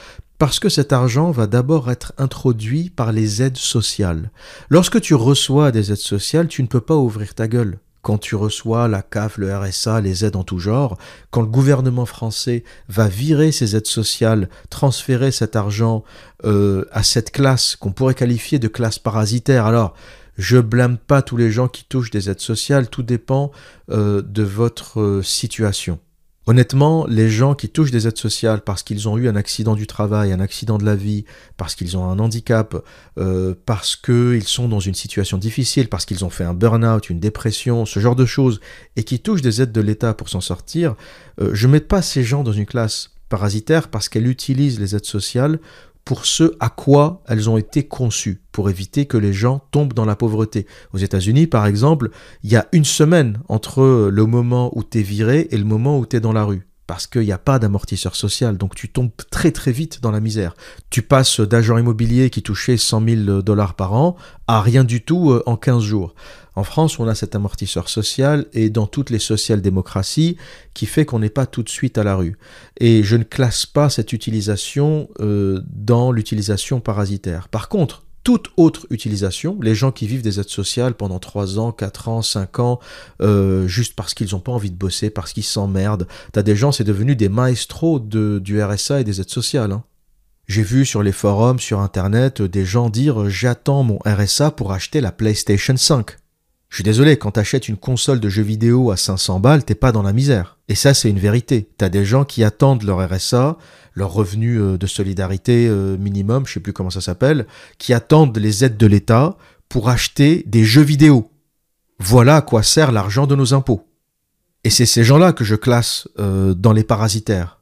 Parce que cet argent va d'abord être introduit par les aides sociales. Lorsque tu reçois des aides sociales, tu ne peux pas ouvrir ta gueule. Quand tu reçois la CAF, le RSA, les aides en tout genre, quand le gouvernement français va virer ces aides sociales, transférer cet argent euh, à cette classe qu'on pourrait qualifier de classe parasitaire, alors je blâme pas tous les gens qui touchent des aides sociales, tout dépend euh, de votre euh, situation. Honnêtement, les gens qui touchent des aides sociales parce qu'ils ont eu un accident du travail, un accident de la vie, parce qu'ils ont un handicap, euh, parce qu'ils sont dans une situation difficile, parce qu'ils ont fait un burn-out, une dépression, ce genre de choses, et qui touchent des aides de l'État pour s'en sortir, euh, je ne mets pas ces gens dans une classe parasitaire parce qu'elle utilise les aides sociales pour ce à quoi elles ont été conçues, pour éviter que les gens tombent dans la pauvreté. Aux États-Unis, par exemple, il y a une semaine entre le moment où tu viré et le moment où tu es dans la rue. Parce qu'il n'y a pas d'amortisseur social, donc tu tombes très très vite dans la misère. Tu passes d'agent immobilier qui touchait 100 000 dollars par an à rien du tout euh, en 15 jours. En France, on a cet amortisseur social et dans toutes les social-démocraties qui fait qu'on n'est pas tout de suite à la rue. Et je ne classe pas cette utilisation euh, dans l'utilisation parasitaire. Par contre, toute autre utilisation, les gens qui vivent des aides sociales pendant 3 ans, 4 ans, 5 ans, euh, juste parce qu'ils n'ont pas envie de bosser, parce qu'ils s'emmerdent. T'as des gens, c'est devenu des maestros du RSA et des aides sociales. Hein. J'ai vu sur les forums, sur Internet, des gens dire j'attends mon RSA pour acheter la PlayStation 5. Je suis désolé, quand t'achètes une console de jeux vidéo à 500 balles, t'es pas dans la misère. Et ça, c'est une vérité. T'as des gens qui attendent leur RSA, leur revenu euh, de solidarité euh, minimum, je sais plus comment ça s'appelle, qui attendent les aides de l'État pour acheter des jeux vidéo. Voilà à quoi sert l'argent de nos impôts. Et c'est ces gens-là que je classe euh, dans les parasitaires.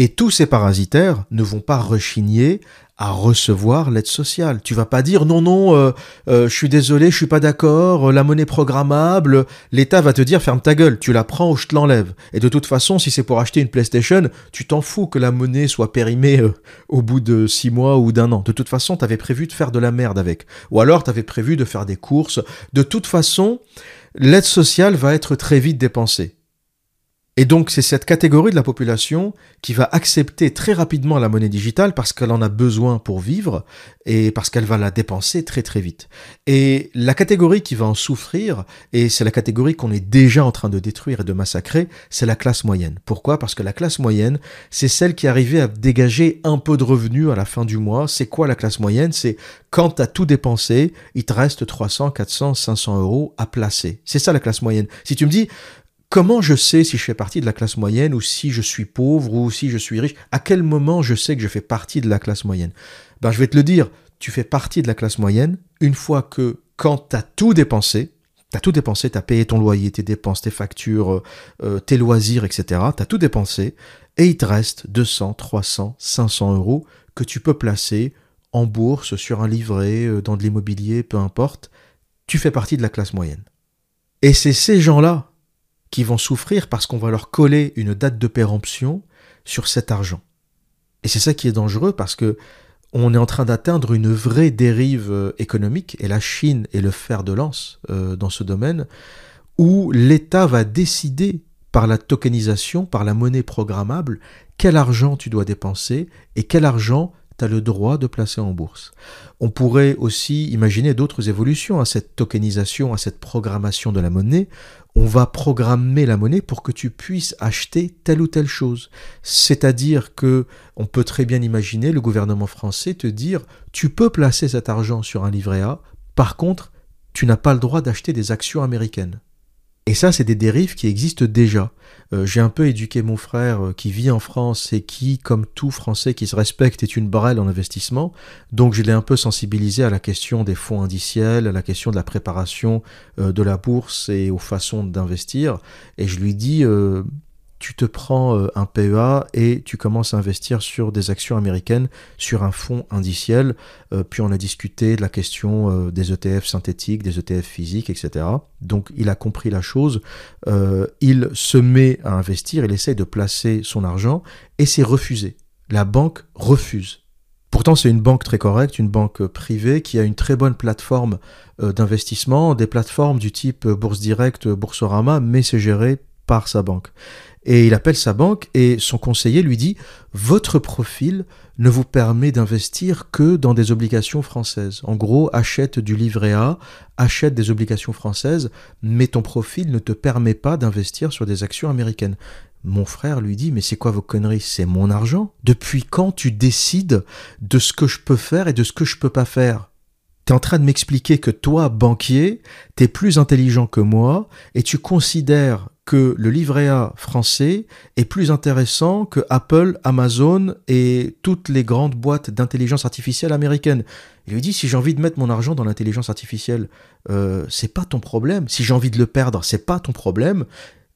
Et tous ces parasitaires ne vont pas rechigner à recevoir l'aide sociale. Tu vas pas dire non non, euh, euh, je suis désolé, je suis pas d'accord, euh, la monnaie programmable. L'État va te dire ferme ta gueule, tu la prends ou je te l'enlève. Et de toute façon, si c'est pour acheter une PlayStation, tu t'en fous que la monnaie soit périmée au bout de six mois ou d'un an. De toute façon, t'avais prévu de faire de la merde avec, ou alors t'avais prévu de faire des courses. De toute façon, l'aide sociale va être très vite dépensée. Et donc c'est cette catégorie de la population qui va accepter très rapidement la monnaie digitale parce qu'elle en a besoin pour vivre et parce qu'elle va la dépenser très très vite. Et la catégorie qui va en souffrir, et c'est la catégorie qu'on est déjà en train de détruire et de massacrer, c'est la classe moyenne. Pourquoi? Parce que la classe moyenne, c'est celle qui arrivait à dégager un peu de revenus à la fin du mois. C'est quoi la classe moyenne? C'est quand tu as tout dépensé, il te reste 300, 400, 500 euros à placer. C'est ça la classe moyenne. Si tu me dis, Comment je sais si je fais partie de la classe moyenne ou si je suis pauvre ou si je suis riche? À quel moment je sais que je fais partie de la classe moyenne? Ben, Je vais te le dire, tu fais partie de la classe moyenne une fois que quand tu as tout dépensé, tu as tout dépensé, tu as payé ton loyer, tes dépenses, tes factures, euh, euh, tes loisirs, etc. Tu as tout dépensé et il te reste 200, 300, 500 euros que tu peux placer en bourse, sur un livret, euh, dans de l'immobilier, peu importe. Tu fais partie de la classe moyenne. Et c'est ces gens-là qui vont souffrir parce qu'on va leur coller une date de péremption sur cet argent. Et c'est ça qui est dangereux parce que on est en train d'atteindre une vraie dérive euh, économique et la Chine est le fer de lance euh, dans ce domaine où l'État va décider par la tokenisation, par la monnaie programmable, quel argent tu dois dépenser et quel argent tu as le droit de placer en bourse. On pourrait aussi imaginer d'autres évolutions à cette tokenisation, à cette programmation de la monnaie. On va programmer la monnaie pour que tu puisses acheter telle ou telle chose. C'est-à-dire que on peut très bien imaginer le gouvernement français te dire tu peux placer cet argent sur un livret A, par contre, tu n'as pas le droit d'acheter des actions américaines. Et ça, c'est des dérives qui existent déjà. Euh, j'ai un peu éduqué mon frère euh, qui vit en France et qui, comme tout Français qui se respecte, est une brêle en investissement. Donc je l'ai un peu sensibilisé à la question des fonds indiciels, à la question de la préparation euh, de la bourse et aux façons d'investir. Et je lui dis, tu te prends euh, un PEA et tu commences à investir sur des actions américaines, sur un fonds indiciel. Euh, puis on a discuté de la question euh, des ETF synthétiques, des ETF physiques, etc. Donc il a compris la chose. il se met à investir, il essaye de placer son argent et c'est refusé. La banque refuse. Pourtant, c'est une banque très correcte, une banque privée qui a une très bonne plateforme d'investissement, des plateformes du type Bourse Direct, Boursorama, mais c'est géré par sa banque. Et il appelle sa banque et son conseiller lui dit Votre profil ne vous permet d'investir que dans des obligations françaises. En gros, achète du livret A, achète des obligations françaises, mais ton profil ne te permet pas d'investir sur des actions américaines. Mon frère lui dit Mais c'est quoi vos conneries? C'est mon argent Depuis quand tu décides de ce que je peux faire et de ce que je peux pas faire? Tu es en train de m'expliquer que toi, banquier, tu es plus intelligent que moi et tu considères que le livret A français est plus intéressant que Apple, Amazon et toutes les grandes boîtes d'intelligence artificielle américaines. Il lui dit si j'ai envie de mettre mon argent dans l'intelligence artificielle, euh, c'est pas ton problème. Si j'ai envie de le perdre, c'est pas ton problème.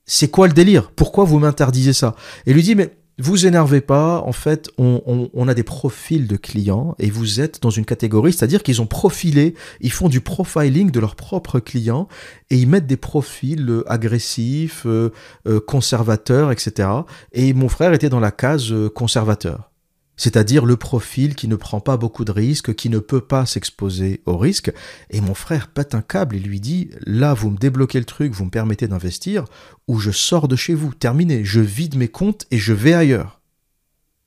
C'est quoi le délire? Pourquoi vous m'interdisez ça? Et lui dit mais vous énervez pas, en fait, on, a des profils de clients et vous êtes dans une catégorie, c'est-à-dire qu'ils ont profilé, ils font du profiling de leurs propres clients et ils mettent des profils euh, agressifs, euh, euh, conservateurs, etc. Et mon frère était dans la case conservateur c'est-à-dire le profil qui ne prend pas beaucoup de risques, qui ne peut pas s'exposer au risque. Et mon frère pète un câble et lui dit, là, vous me débloquez le truc, vous me permettez d'investir, ou je sors de chez vous, terminé, je vide mes comptes et je vais ailleurs.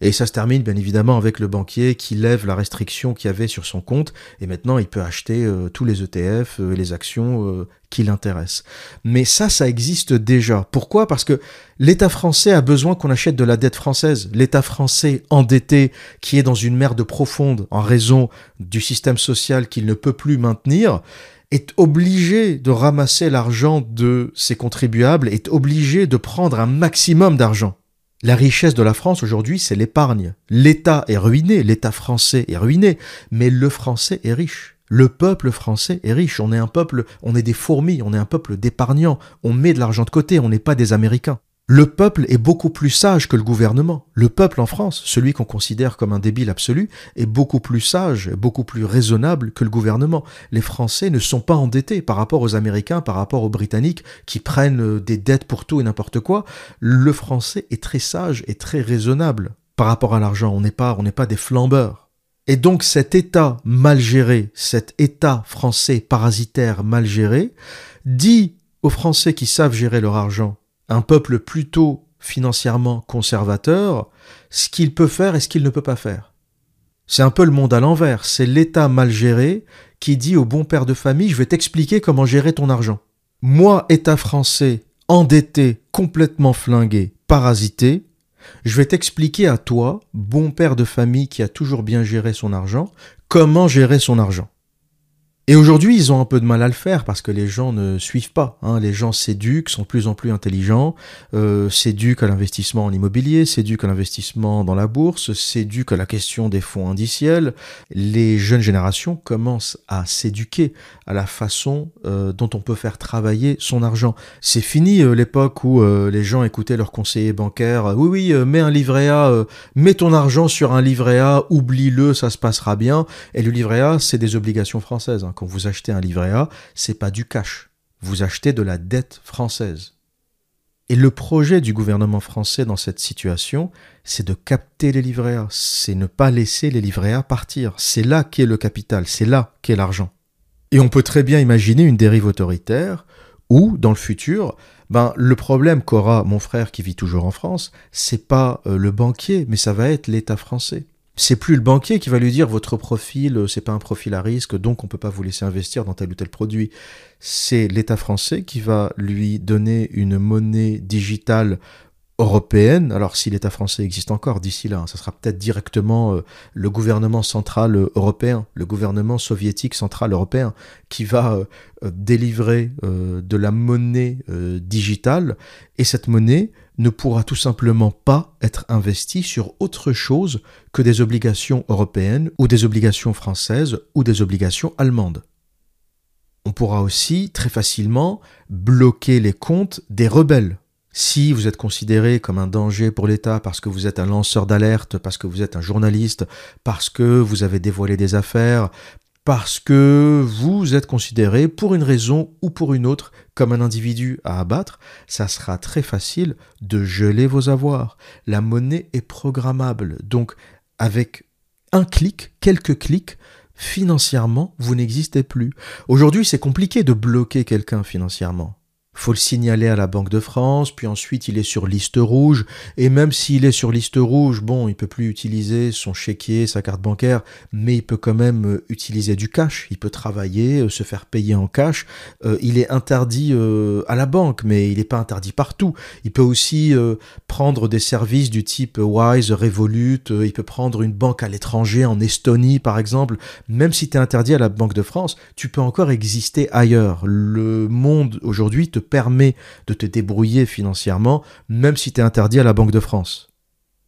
Et ça se termine bien évidemment avec le banquier qui lève la restriction qu'il avait sur son compte et maintenant il peut acheter euh, tous les ETF euh, et les actions euh, qui l'intéressent. Mais ça, ça existe déjà. Pourquoi? Parce que l'État français a besoin qu'on achète de la dette française. L'État français endetté qui est dans une merde profonde en raison du système social qu'il ne peut plus maintenir est obligé de ramasser l'argent de ses contribuables, est obligé de prendre un maximum d'argent. La richesse de la France aujourd'hui, c'est l'épargne. L'État est ruiné, l'État français est ruiné, mais le français est riche. Le peuple français est riche. On est un peuple, on est des fourmis, on est un peuple d'épargnants. On met de l'argent de côté, on n'est pas des Américains. Le peuple est beaucoup plus sage que le gouvernement. Le peuple en France, celui qu'on considère comme un débile absolu, est beaucoup plus sage, beaucoup plus raisonnable que le gouvernement. Les Français ne sont pas endettés par rapport aux Américains, par rapport aux Britanniques qui prennent euh, des dettes pour tout et n'importe quoi. Le Français est très sage et très raisonnable par rapport à l'argent. On n'est pas, on n'est pas des flambeurs. Et donc cet État mal géré, cet État français parasitaire mal géré, dit aux Français qui savent gérer leur argent un peuple plutôt financièrement conservateur, ce qu'il peut faire et ce qu'il ne peut pas faire. C'est un peu le monde à l'envers, c'est l'État mal géré qui dit au bon père de famille je vais t'expliquer comment gérer ton argent. Moi, État français, endetté, complètement flingué, parasité, je vais t'expliquer à toi, bon père de famille qui a toujours bien géré son argent, comment gérer son argent. Et aujourd'hui, ils ont un peu de mal à le faire parce que les gens ne suivent pas. Hein. Les gens s'éduquent, sont de plus en plus intelligents, euh, s'éduquent à l'investissement en immobilier, s'éduquent à l'investissement dans la bourse, s'éduquent à la question des fonds indiciels. Les jeunes générations commencent à s'éduquer à la façon euh, dont on peut faire travailler son argent. C'est fini euh, l'époque où euh, les gens écoutaient leurs conseillers bancaires. oui, oui, mets un livret A, mets ton argent sur un livret A, oublie-le, ça se passera bien. Et le livret A, c'est des obligations françaises. Hein quand vous achetez un livret A, c'est pas du cash. Vous achetez de la dette française. Et le projet du gouvernement français dans cette situation, c'est de capter les livrets A, c'est ne pas laisser les livrets A partir. C'est là qu'est le capital, c'est là qu'est l'argent. Et on peut très bien imaginer une dérive autoritaire où, dans le futur, ben, le problème qu'aura mon frère qui vit toujours en France, c'est pas euh, le banquier, mais ça va être l'État français c'est plus le banquier qui va lui dire votre profil, euh, c'est pas un profil à risque, donc on peut pas vous laisser investir dans tel ou tel produit. C'est l'État français qui va lui donner une monnaie digitale européenne. Alors si l'État français existe encore d'ici là, ça sera peut-être directement euh, le gouvernement central euh, européen, le gouvernement soviétique central européen qui va délivrer de la monnaie digitale et cette monnaie ne pourra tout simplement pas être investi sur autre chose que des obligations européennes ou des obligations françaises ou des obligations allemandes. On pourra aussi très facilement bloquer les comptes des rebelles. Si vous êtes considéré comme un danger pour l'État parce que vous êtes un lanceur d'alerte, parce que vous êtes un journaliste, parce que vous avez dévoilé des affaires, parce que vous êtes considéré pour une raison ou pour une autre comme un individu à abattre, ça sera très facile de geler vos avoirs. La monnaie est programmable, donc avec un clic, quelques clics, financièrement, vous n'existez plus. Aujourd'hui, c'est compliqué de bloquer quelqu'un financièrement faut le signaler à la Banque de France, puis ensuite il est sur liste rouge, et même s'il est sur liste rouge, bon, il peut plus utiliser son chéquier, sa carte bancaire, mais il peut quand même euh, utiliser du cash, il peut travailler, euh, se faire payer en cash, euh, il est interdit à la banque, mais il n'est pas interdit partout. Il peut aussi prendre des services du type Wise, Revolut, il peut prendre une banque à l'étranger, en Estonie par exemple, même si tu es interdit à la Banque de France, tu peux encore exister ailleurs. Le monde aujourd'hui te permet de te débrouiller financièrement, même si tu es interdit à la Banque de France.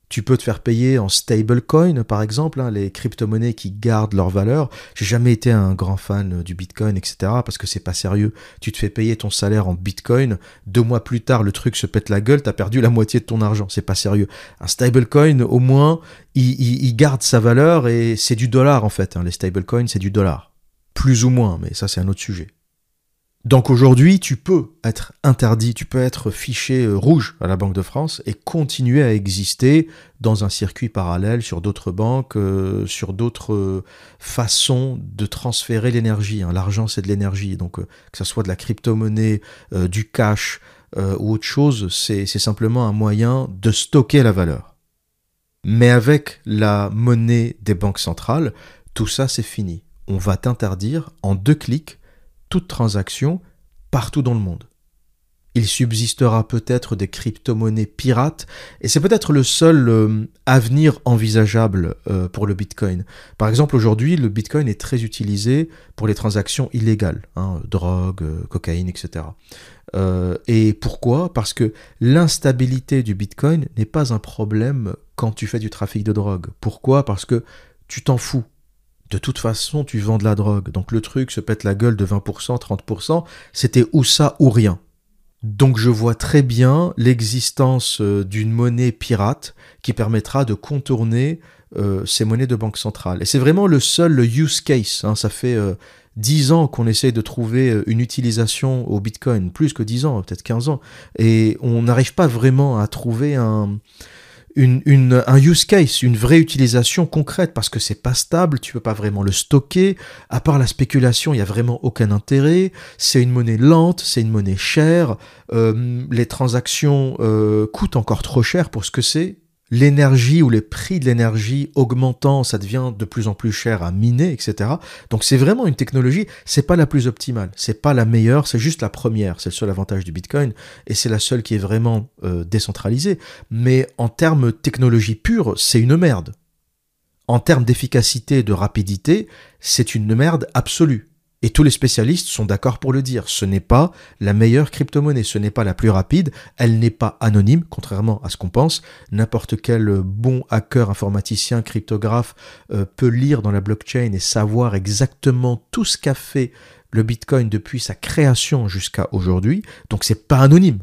Tu peux te faire payer en stablecoin, par exemple, hein, les crypto-monnaies qui gardent leur valeur. J'ai jamais été un grand fan du Bitcoin, etc., parce que c'est pas sérieux. Tu te fais payer ton salaire en Bitcoin, deux mois plus tard, le truc se pète la gueule, t'as perdu la moitié de ton argent. C'est pas sérieux. Un stablecoin, au moins, il, garde sa valeur et c'est du dollar, en fait. Hein. Les stablecoins, c'est du dollar. Plus ou moins, mais ça, c'est un autre sujet. Donc aujourd'hui, tu peux être interdit, tu peux être fiché euh, rouge à la Banque de France et continuer à exister dans un circuit parallèle sur d'autres banques, euh, sur d'autres euh, façons de transférer l'énergie. Hein. L'argent, c'est de l'énergie. Donc que ce soit de la crypto-monnaie, du cash ou autre chose, c'est simplement un moyen de stocker la valeur. Mais avec la monnaie des banques centrales, tout ça, c'est fini. On va t'interdire en deux clics toute transaction partout dans le monde. Il subsistera peut-être des crypto-monnaies pirates, et c'est peut-être le seul euh, avenir envisageable euh, pour le Bitcoin. Par exemple, aujourd'hui, le Bitcoin est très utilisé pour les transactions illégales, hein, drogue, euh, cocaïne, etc. et pourquoi? Parce que l'instabilité du Bitcoin n'est pas un problème quand tu fais du trafic de drogue. Pourquoi? Parce que tu t'en fous de toute façon, tu vends de la drogue. Donc le truc se pète la gueule de 20%, 30%, c'était ou ça ou rien. Donc je vois très bien l'existence euh, d'une monnaie pirate qui permettra de contourner euh, ces monnaies de banque centrale. Et c'est vraiment le seul use case. Hein. Ça fait euh, dix ans qu'on essaie de trouver une utilisation au Bitcoin, plus que 10 ans, peut-être 15 ans. Et on n'arrive pas vraiment à trouver un, une, un use case, une vraie utilisation concrète, parce que c'est pas stable, tu peux pas vraiment le stocker. À part la spéculation, il y a vraiment aucun intérêt. C'est une monnaie lente, c'est une monnaie chère. Euh, les transactions euh, coûtent encore trop cher pour ce que c'est l'énergie ou les prix de l'énergie augmentant, ça devient de plus en plus cher à miner, etc. Donc c'est vraiment une technologie, c'est pas la plus optimale, c'est pas la meilleure, c'est juste la première, c'est le seul avantage du Bitcoin et c'est la seule qui est vraiment euh, décentralisée. Mais en termes technologie pure, c'est une merde. En termes d'efficacité et de rapidité, c'est une merde absolue. Et tous les spécialistes sont d'accord pour le dire. Ce n'est pas la meilleure crypto-monnaie, ce n'est pas la plus rapide, elle n'est pas anonyme, contrairement à ce qu'on pense. N'importe quel bon hacker, informaticien, cryptographe euh, peut lire dans la blockchain et savoir exactement tout ce qu'a fait le Bitcoin depuis sa création jusqu'à aujourd'hui. Donc c'est pas anonyme.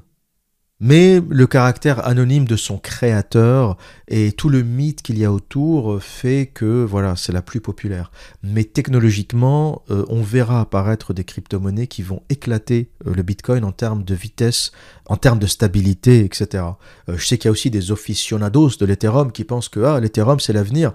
Mais le caractère anonyme de son créateur et tout le mythe qu'il y a autour fait que voilà, c'est la plus populaire. Mais technologiquement, euh, on verra apparaître des crypto-monnaies qui vont éclater euh, le Bitcoin en termes de vitesse, en termes de stabilité, etc. Euh, je sais qu'il y a aussi des aficionados de l'Ethereum qui pensent que ah, l'Ethereum c'est l'avenir.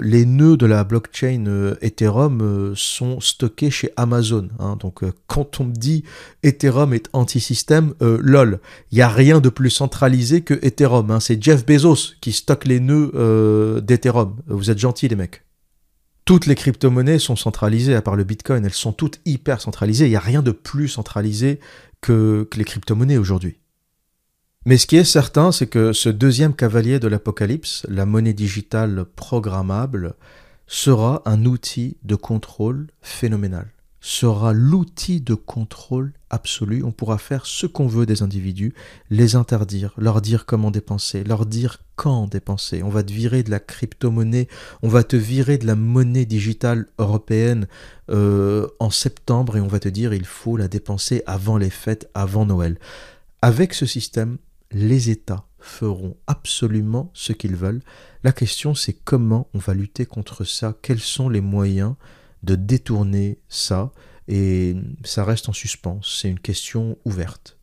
les nœuds de la blockchain Ethereum sont stockés chez Amazon. Hein. Donc quand on me dit Ethereum est anti-système, lol, il y a rien de plus centralisé que Ethereum. Hein. C'est Jeff Bezos qui stocke les nœuds euh, d'Ethereum. Vous êtes gentils les mecs. Toutes les crypto-monnaies sont centralisées, à part le Bitcoin. Elles sont toutes hyper centralisées. Il n'y a rien de plus centralisé que, les crypto-monnaies aujourd'hui. Mais ce qui est certain, c'est que ce deuxième cavalier de l'Apocalypse, la monnaie digitale programmable, sera un outil de contrôle phénoménal sera l'outil de contrôle absolu. On pourra faire ce qu'on veut des individus, les interdire, leur dire comment dépenser, leur dire quand dépenser. On va te virer de la crypto-monnaie, on va te virer de la monnaie digitale européenne euh, en septembre et on va te dire il faut la dépenser avant les fêtes, avant Noël. Avec ce système, les États feront absolument ce qu'ils veulent. La question c'est comment on va lutter contre ça, quels sont les moyens de détourner ça, et ça reste en suspens, c'est une question ouverte.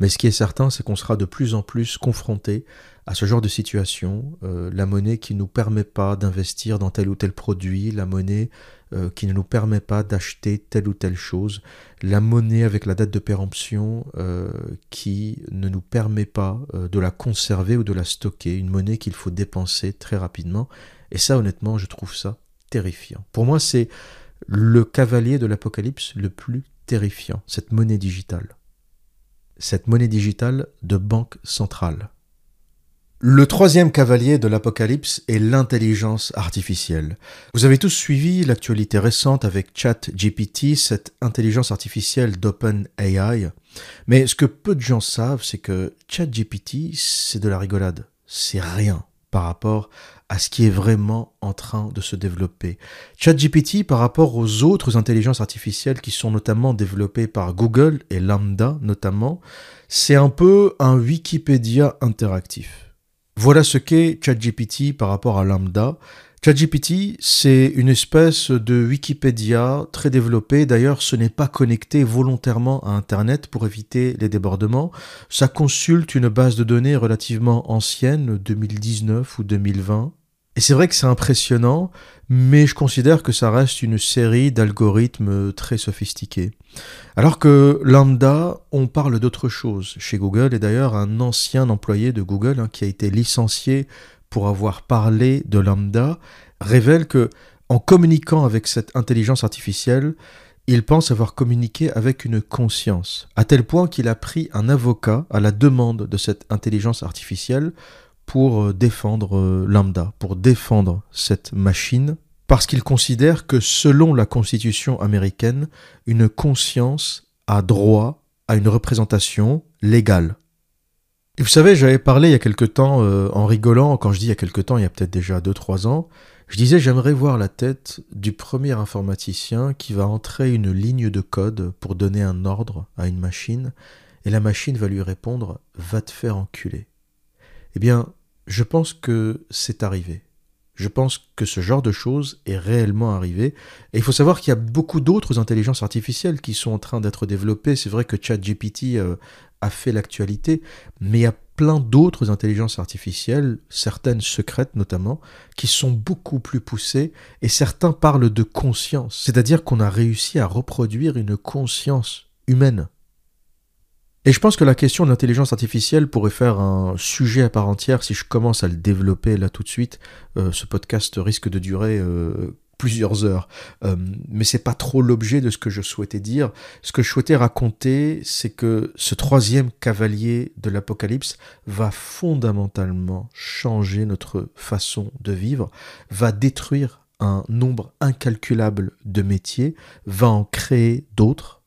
Mais ce qui est certain, c'est qu'on sera de plus en plus confronté à ce genre de situation, euh, la monnaie qui ne nous permet pas d'investir dans tel ou tel produit, la monnaie euh, qui ne nous permet pas d'acheter telle ou telle chose, la monnaie avec la date de péremption euh, qui ne nous permet pas de la conserver ou de la stocker, une monnaie qu'il faut dépenser très rapidement. Et ça, honnêtement, je trouve ça terrifiant. Pour moi, c'est le cavalier de l'Apocalypse le plus terrifiant, cette monnaie digitale. Cette monnaie digitale de banque centrale. Le troisième cavalier de l'Apocalypse est l'intelligence artificielle. Vous avez tous suivi l'actualité récente avec ChatGPT, cette intelligence artificielle d'OpenAI. Mais ce que peu de gens savent, c'est que ChatGPT, c'est de la rigolade. C'est rien par rapport à ce qui est vraiment en train de se développer. ChatGPT, par rapport aux autres intelligences artificielles qui sont notamment développées par Google et Lambda notamment, c'est un peu un Wikipédia interactif. Voilà ce qu'est ChatGPT par rapport à Lambda. ChatGPT, c'est une espèce de Wikipédia très développée. D'ailleurs, ce n'est pas connecté volontairement à Internet pour éviter les débordements. Ça consulte une base de données relativement ancienne, 2019 ou 2020. Et c'est vrai que c'est impressionnant, mais je considère que ça reste une série d'algorithmes très sophistiqués. Alors que Lambda, on parle d'autre chose chez Google, et d'ailleurs un ancien employé de Google hein, qui a été licencié pour avoir parlé de lambda révèle que, en communiquant avec cette intelligence artificielle, il pense avoir communiqué avec une conscience, à tel point qu'il a pris un avocat à la demande de cette intelligence artificielle pour euh, défendre euh, Lambda, pour défendre cette machine, parce qu'il considère que selon la Constitution américaine, une conscience a droit à une représentation légale vous savez, j'avais parlé il y a quelque temps, euh, en rigolant, quand je dis il y a quelque temps, il y a peut-être déjà 2-3 ans, je disais j'aimerais voir la tête du premier informaticien qui va entrer une ligne de code pour donner un ordre à une machine, et la machine va lui répondre Va te faire enculer. Eh bien, je pense que c'est arrivé. Je pense que ce genre de choses est réellement arrivé. Et il faut savoir qu'il y a beaucoup d'autres intelligences artificielles qui sont en train d'être développées. C'est vrai que ChatGPT euh, a fait l'actualité, mais il y a plein d'autres intelligences artificielles, certaines secrètes notamment, qui sont beaucoup plus poussées, et certains parlent de conscience, c'est-à-dire qu'on a réussi à reproduire une conscience humaine. Et je pense que la question de l'intelligence artificielle pourrait faire un sujet à part entière si je commence à le développer là tout de suite. Euh, ce podcast risque de durer euh, plusieurs heures. Euh, mais c'est pas trop l'objet de ce que je souhaitais dire. Ce que je souhaitais raconter, c'est que ce troisième cavalier de l'Apocalypse va fondamentalement changer notre façon de vivre, va détruire un nombre incalculable de métiers, va en créer d'autres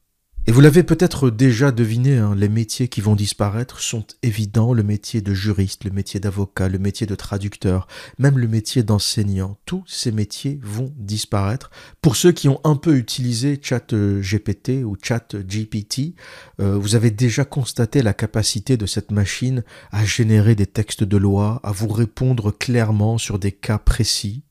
et vous l'avez peut-être déjà deviné, hein, les métiers qui vont disparaître sont évidents, le métier de juriste, le métier d'avocat, le métier de traducteur, même le métier d'enseignant. Tous ces métiers vont disparaître. Pour ceux qui ont un peu utilisé Chat GPT ou Chat GPT, euh, vous avez déjà constaté la capacité de cette machine à générer des textes de loi, à vous répondre clairement sur des cas précis.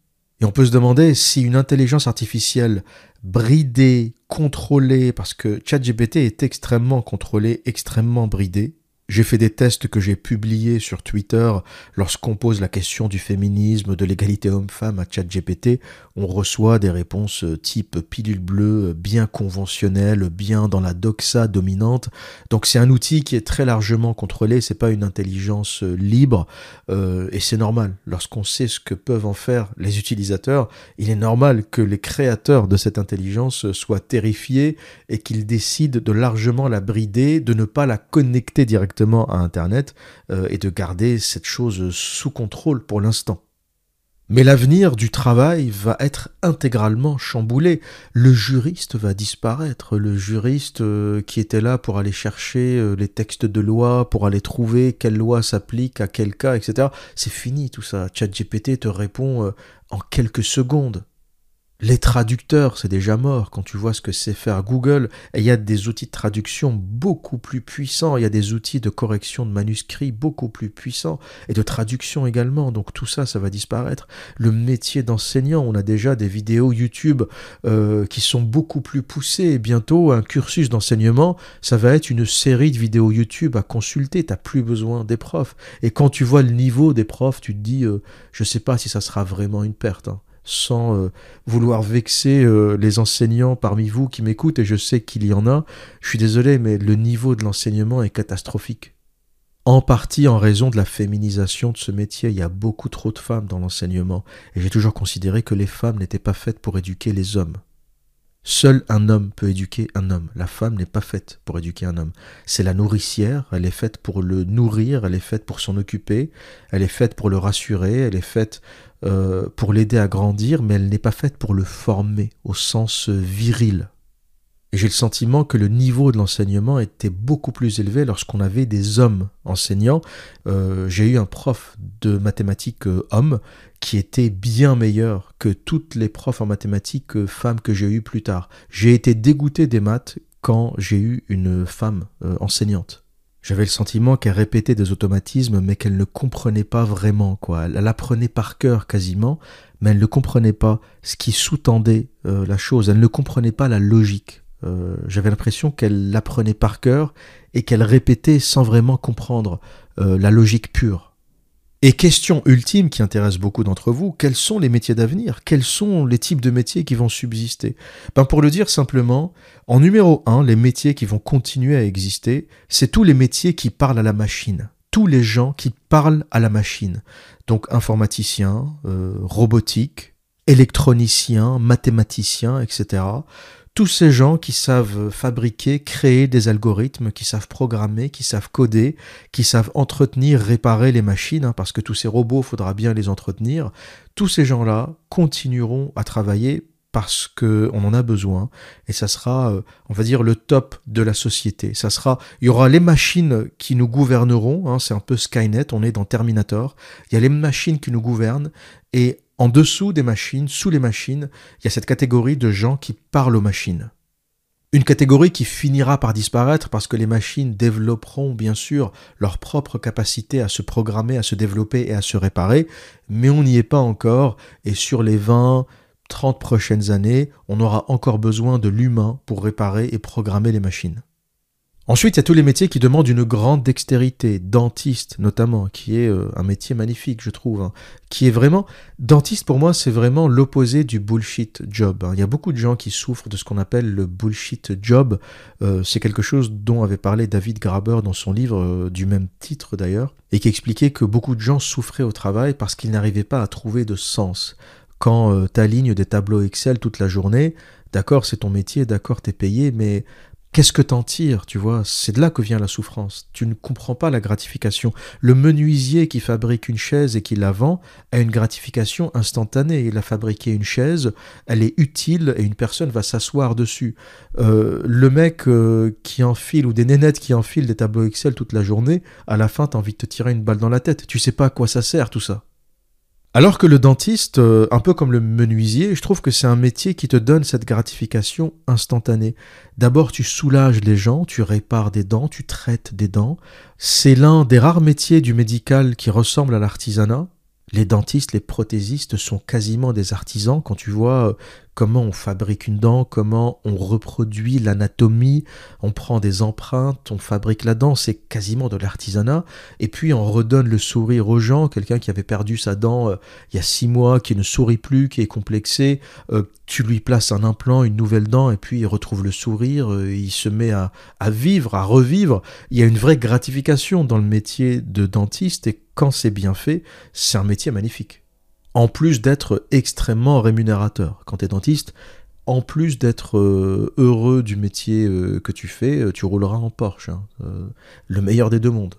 Et on peut se demander si une intelligence artificielle bridé, contrôlé, parce que ChatGPT est extrêmement contrôlé, extrêmement bridé, j'ai fait des tests que j'ai publiés sur Twitter lorsqu'on pose la question du féminisme, de l'égalité homme-femme à ChatGPT. On reçoit des réponses type pilule bleue, bien conventionnelle, bien dans la doxa dominante. Donc c'est un outil qui est très largement contrôlé, c'est pas une intelligence libre euh, et c'est normal. Lorsqu'on sait ce que peuvent en faire les utilisateurs, il est normal que les créateurs de cette intelligence soient terrifiés et qu'ils décident de largement la brider, de ne pas la connecter directement à Internet euh, et de garder cette chose sous contrôle pour l'instant. Mais l'avenir du travail va être intégralement chamboulé. Le juriste va disparaître. Le juriste euh, qui était là pour aller chercher euh, les textes de loi, pour aller trouver quelle loi s'applique à quel cas, etc. C'est fini tout ça. ChatGPT te répond en quelques secondes. Les traducteurs, c'est déjà mort quand tu vois ce que c'est faire Google. Il y a des outils de traduction beaucoup plus puissants. Il y a des outils de correction de manuscrits beaucoup plus puissants et de traduction également. Donc tout ça, ça va disparaître. Le métier d'enseignant, on a déjà des vidéos YouTube euh, qui sont beaucoup plus poussées. Et bientôt, un cursus d'enseignement, ça va être une série de vidéos YouTube à consulter. T'as plus besoin des profs. Et quand tu vois le niveau des profs, tu te dis, euh, je sais pas si ça sera vraiment une perte. Hein sans euh, vouloir vexer euh, les enseignants parmi vous qui m'écoutent, et je sais qu'il y en a, je suis désolé, mais le niveau de l'enseignement est catastrophique. En partie en raison de la féminisation de ce métier, il y a beaucoup trop de femmes dans l'enseignement, et j'ai toujours considéré que les femmes n'étaient pas faites pour éduquer les hommes. Seul un homme peut éduquer un homme. La femme n'est pas faite pour éduquer un homme. C'est la nourricière, elle est faite pour le nourrir, elle est faite pour s'en occuper, elle est faite pour le rassurer, elle est faite euh, pour l'aider à grandir, mais elle n'est pas faite pour le former au sens viril. J'ai le sentiment que le niveau de l'enseignement était beaucoup plus élevé lorsqu'on avait des hommes enseignants. Euh, j'ai eu un prof de mathématiques euh, homme qui était bien meilleur que toutes les profs en mathématiques euh, femmes que j'ai eues plus tard. J'ai été dégoûté des maths quand j'ai eu une femme enseignante. J'avais le sentiment qu'elle répétait des automatismes, mais qu'elle ne comprenait pas vraiment, quoi. Elle, apprenait par cœur quasiment, mais elle ne comprenait pas ce qui sous-tendait la chose. Elle ne comprenait pas la logique. Euh, j'avais l'impression qu'elle l'apprenait par cœur et qu'elle répétait sans vraiment comprendre euh, la logique pure. Et question ultime qui intéresse beaucoup d'entre vous, quels sont les métiers d'avenir? Quels sont les types de métiers qui vont subsister? Ben Pour le dire simplement, en numéro un, les métiers qui vont continuer à exister, c'est tous les métiers qui parlent à la machine. Tous les gens qui parlent à la machine. Donc informaticien, euh, robotique, électronicien, mathématicien, etc tous ces gens qui savent fabriquer, créer des algorithmes, qui savent programmer, qui savent coder, qui savent entretenir, réparer les machines, hein, parce que tous ces robots, faudra bien les entretenir, tous ces gens-là continueront à travailler parce qu'on en a besoin et ça sera, euh, on va dire, le top de la société. Ça sera, il y aura les machines qui nous gouverneront, hein, c'est un peu Skynet, on est dans Terminator. Il y a les machines qui nous gouvernent et en dessous des machines, sous les machines, il y a cette catégorie de gens qui parlent aux machines. Une catégorie qui finira par disparaître parce que les machines développeront bien sûr leur propre capacité à se programmer, à se développer et à se réparer, mais on n'y est pas encore, et sur les 20, 30 prochaines années, on aura encore besoin de l'humain pour réparer et programmer les machines. Ensuite, il y a tous les métiers qui demandent une grande dextérité, dentiste notamment, qui est euh, un métier magnifique, je trouve, hein. qui est vraiment... Dentiste, pour moi, c'est vraiment l'opposé du bullshit job. Hein. Il y a beaucoup de gens qui souffrent de ce qu'on appelle le bullshit job. Euh, c'est quelque chose dont avait parlé David Graber dans son livre, euh, du même titre d'ailleurs, et qui expliquait que beaucoup de gens souffraient au travail parce qu'ils n'arrivaient pas à trouver de sens. Quand tu alignes des tableaux Excel toute la journée, d'accord, c'est ton métier, d'accord, t'es payé, mais Qu'est-ce que t'en tires, tu vois? C'est de là que vient la souffrance. Tu ne comprends pas la gratification. Le menuisier qui fabrique une chaise et qui la vend a une gratification instantanée. Il a fabriqué une chaise, elle est utile et une personne va s'asseoir dessus. Euh, le mec euh, qui enfile ou des nénettes qui enfilent des tableaux Excel toute la journée, à la fin t'as envie de te tirer une balle dans la tête. Tu sais pas à quoi ça sert tout ça. Alors que le dentiste, euh, un peu comme le menuisier, je trouve que c'est un métier qui te donne cette gratification instantanée. D'abord, tu soulages les gens, tu répares des dents, tu traites des dents. C'est l'un des rares métiers du médical qui ressemble à l'artisanat. Les dentistes, les prothésistes sont quasiment des artisans. Quand tu vois euh, comment on fabrique une dent, comment on reproduit l'anatomie, on prend des empreintes, on fabrique la dent, c'est quasiment de l'artisanat. Et puis on redonne le sourire aux gens, quelqu'un qui avait perdu sa dent euh, il y a six mois, qui ne sourit plus, qui est complexé, euh, tu lui places un implant, une nouvelle dent, et puis il retrouve le sourire, il se met à, vivre, à revivre. Il y a une vraie gratification dans le métier de dentiste quand c'est bien fait, c'est un métier magnifique. En plus d'être extrêmement rémunérateur. Quand tu es dentiste, en plus d'être euh, heureux du métier euh, que tu fais, euh, tu rouleras en Porsche. Hein. le meilleur des deux mondes.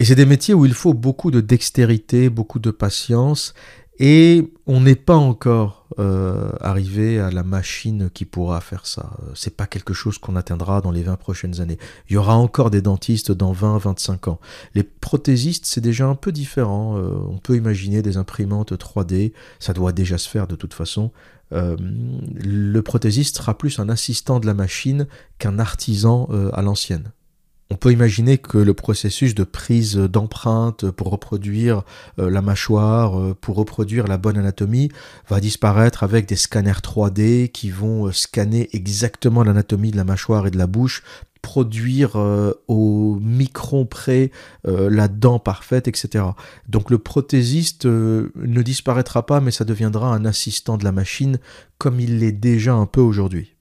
Et c'est des métiers où il faut beaucoup de dextérité, beaucoup de patience, et on n'est pas encore euh, arrivé à la machine qui pourra faire ça. C'est pas quelque chose qu'on atteindra dans les 20 prochaines années. Il y aura encore des dentistes dans 20-25 ans. Les prothésistes, c'est déjà un peu différent. Euh, on peut imaginer des imprimantes 3D. Ça doit déjà se faire de toute façon. Euh, le prothésiste sera plus un assistant de la machine qu'un artisan à l'ancienne. On peut imaginer que le processus de prise d'empreintes pour reproduire euh, la mâchoire, euh, pour reproduire la bonne anatomie, va disparaître avec des scanners 3D qui vont euh, scanner exactement l'anatomie de la mâchoire et de la bouche, produire au micron près la dent parfaite, etc. Donc le prothésiste ne disparaîtra pas, mais ça deviendra un assistant de la machine comme il l'est déjà un peu aujourd'hui.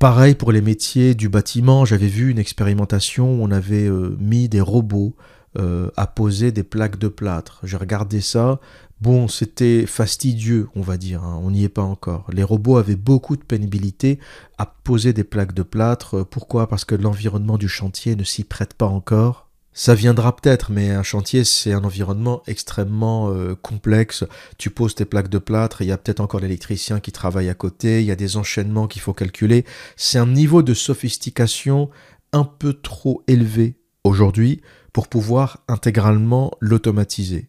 Pareil pour les métiers du bâtiment, j'avais vu une expérimentation où on avait euh, mis des robots euh, à poser des plaques de plâtre. J'ai regardé ça. Bon, c'était fastidieux, on va dire, hein. on n'y est pas encore. Les robots avaient beaucoup de pénibilité à poser des plaques de plâtre. Pourquoi? Parce que l'environnement du chantier ne s'y prête pas encore. Ça viendra peut-être, mais un chantier, c'est un environnement extrêmement euh, complexe. Tu poses tes plaques de plâtre, il y a peut-être encore l'électricien qui travaille à côté, il y a des enchaînements qu'il faut calculer. C'est un niveau de sophistication un peu trop élevé aujourd'hui pour pouvoir intégralement l'automatiser.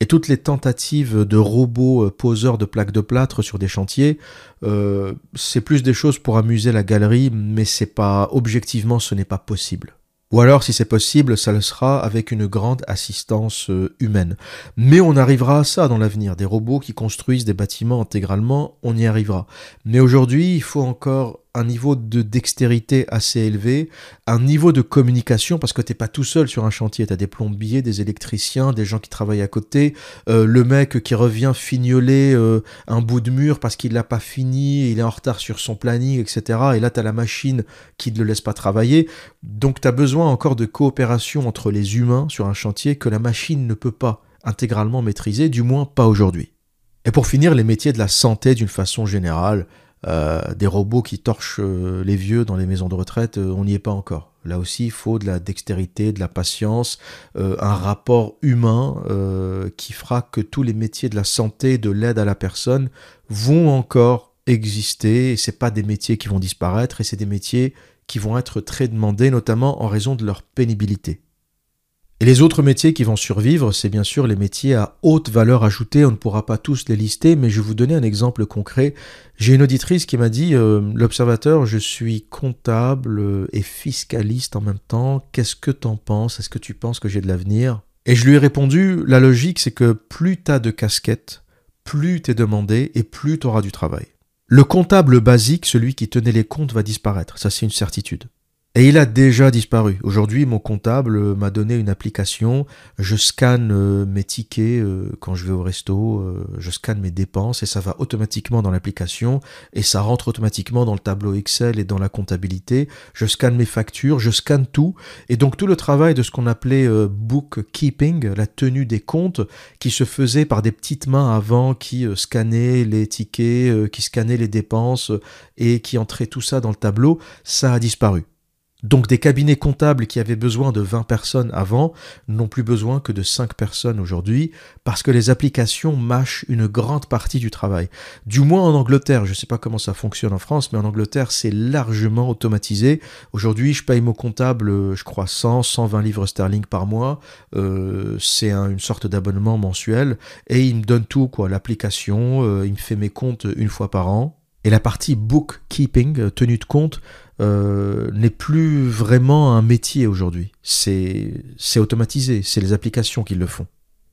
Et toutes les tentatives de robots euh, poseurs de plaques de plâtre sur des chantiers, euh, c'est plus des choses pour amuser la galerie, mais c'est pas objectivement, ce n'est pas possible. Ou alors, si c'est possible, ça le sera avec une grande assistance euh, humaine. Mais on arrivera à ça dans l'avenir. Des robots qui construisent des bâtiments intégralement, on y arrivera. Mais aujourd'hui, il faut encore un niveau de dextérité assez élevé, un niveau de communication, parce que t'es pas tout seul sur un chantier, tu as des plombiers, des électriciens, des gens qui travaillent à côté, euh, le mec qui revient fignoler euh, un bout de mur parce qu'il l'a pas fini, il est en retard sur son planning, etc. Et là, tu as la machine qui ne le laisse pas travailler. Donc tu as besoin encore de coopération entre les humains sur un chantier que la machine ne peut pas intégralement maîtriser, du moins pas aujourd'hui. Et pour finir, les métiers de la santé d'une façon générale, euh, des robots qui torchent euh, les vieux dans les maisons de retraite, euh, on n'y est pas encore. Là aussi, il faut de la dextérité, de la patience, un rapport humain qui fera que tous les métiers de la santé, de l'aide à la personne vont encore exister. C'est pas des métiers qui vont disparaître, et c'est des métiers qui vont être très demandés, notamment en raison de leur pénibilité. Et les autres métiers qui vont survivre, c'est bien sûr les métiers à haute valeur ajoutée. On ne pourra pas tous les lister, mais je vais vous donner un exemple concret. J'ai une auditrice qui m'a dit, euh, l'observateur, je suis comptable et fiscaliste en même temps. Qu'est-ce que t'en penses? Est-ce que tu penses que j'ai de l'avenir? Et je lui ai répondu, la logique, c'est que plus t'as de casquettes, plus t'es demandé et plus t'auras du travail. Le comptable basique, celui qui tenait les comptes, va disparaître. Ça, c'est une certitude. Et il a déjà disparu. Aujourd'hui, mon comptable m'a donné une application. Je scanne euh, mes tickets euh, quand je vais au resto, euh, je scanne mes dépenses et ça va automatiquement dans l'application et ça rentre automatiquement dans le tableau Excel et dans la comptabilité. Je scanne mes factures, je scanne tout. Et donc tout le travail de ce qu'on appelait bookkeeping, la tenue des comptes, qui se faisait par des petites mains avant, qui scannaient les tickets, qui scannaient les dépenses et qui entraient tout ça dans le tableau, ça a disparu. Donc des cabinets comptables qui avaient besoin de 20 personnes avant n'ont plus besoin que de 5 personnes aujourd'hui parce que les applications mâchent une grande partie du travail. Du moins en Angleterre, je ne sais pas comment ça fonctionne en France, mais en Angleterre c'est largement automatisé. Aujourd'hui je paye mon comptable, je crois 100, 120 livres sterling par mois. Euh, c'est une sorte d'abonnement mensuel et il me donne tout, quoi, l'application, euh, il me fait mes comptes une fois par an. Et la partie bookkeeping, euh, tenue de compte, euh, n'est plus vraiment un métier aujourd'hui. C'est automatisé, c'est les applications qui le font.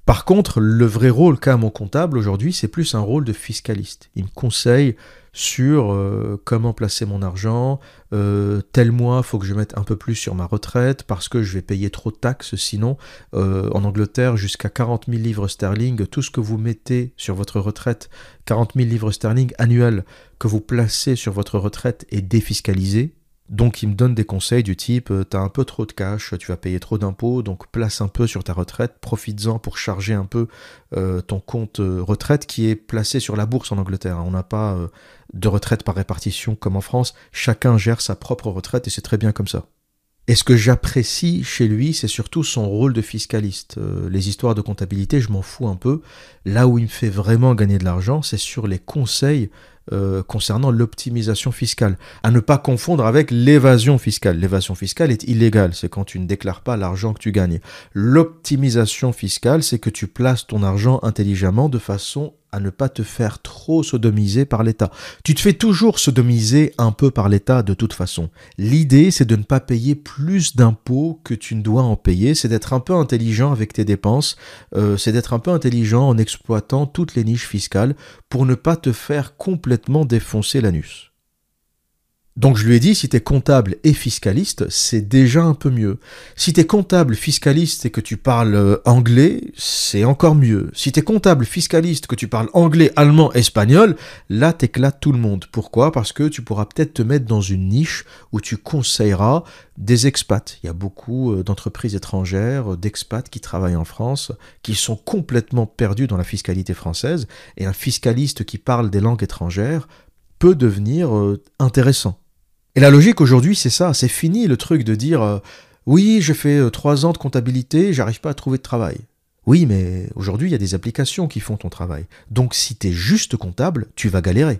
Par contre, le vrai rôle qu'a mon comptable aujourd'hui, c'est plus un rôle de fiscaliste. Il me conseille sur euh, comment placer mon argent, euh, tel mois, faut que je mette un peu plus sur ma retraite parce que je vais payer trop de taxes sinon. Euh, en Angleterre, jusqu'à 40 000 livres sterling, tout ce que vous mettez sur votre retraite, 40 000 livres sterling annuels que vous placez sur votre retraite est défiscalisé. Donc il me donne des conseils du type euh, t'as un peu trop de cash, tu vas payer trop d'impôts, donc place un peu sur ta retraite, profites-en pour charger un peu euh, ton compte euh, retraite qui est placé sur la bourse en Angleterre. On n'a pas de retraite par répartition comme en France, chacun gère sa propre retraite et c'est très bien comme ça. Et ce que j'apprécie chez lui, c'est surtout son rôle de fiscaliste. les histoires de comptabilité, je m'en fous un peu. Là où il me fait vraiment gagner de l'argent, c'est sur les conseils euh, concernant l'optimisation fiscale. À ne pas confondre avec l'évasion fiscale. L'évasion fiscale est illégale, c'est quand tu ne déclares pas l'argent que tu gagnes. L'optimisation fiscale, c'est que tu places ton argent intelligemment de façon à ne pas te faire trop sodomiser par l'État. Tu te fais toujours sodomiser un peu par l'État de toute façon. L'idée, c'est de ne pas payer plus d'impôts que tu ne dois en payer, c'est d'être un peu intelligent avec tes dépenses, euh, c'est d'être un peu intelligent en exploitant toutes les niches fiscales pour ne pas te faire complètement défoncer l'anus. Donc je lui ai dit, si tu es comptable et fiscaliste, c'est déjà un peu mieux. Si tu es comptable, fiscaliste et que tu parles euh, anglais, c'est encore mieux. Si tu es comptable, fiscaliste, que tu parles anglais, allemand, espagnol, là t'éclates tout le monde. Pourquoi? Parce que tu pourras peut-être te mettre dans une niche où tu conseilleras des expats. Il y a beaucoup euh, d'entreprises étrangères, euh, d'expats qui travaillent en France, qui sont complètement perdus dans la fiscalité française, et un fiscaliste qui parle des langues étrangères peut devenir intéressant. Et la logique aujourd'hui, c'est ça, c'est fini le truc de dire euh, Oui, j'ai fait euh, trois ans de comptabilité, j'arrive pas à trouver de travail. Oui, mais aujourd'hui, il y a des applications qui font ton travail. Donc si tu es juste comptable, tu vas galérer.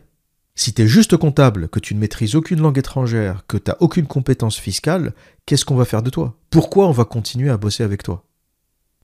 Si tu es juste comptable, que tu ne maîtrises aucune langue étrangère, que tu n'as aucune compétence fiscale, qu'est-ce qu'on va faire de toi? Pourquoi on va continuer à bosser avec toi?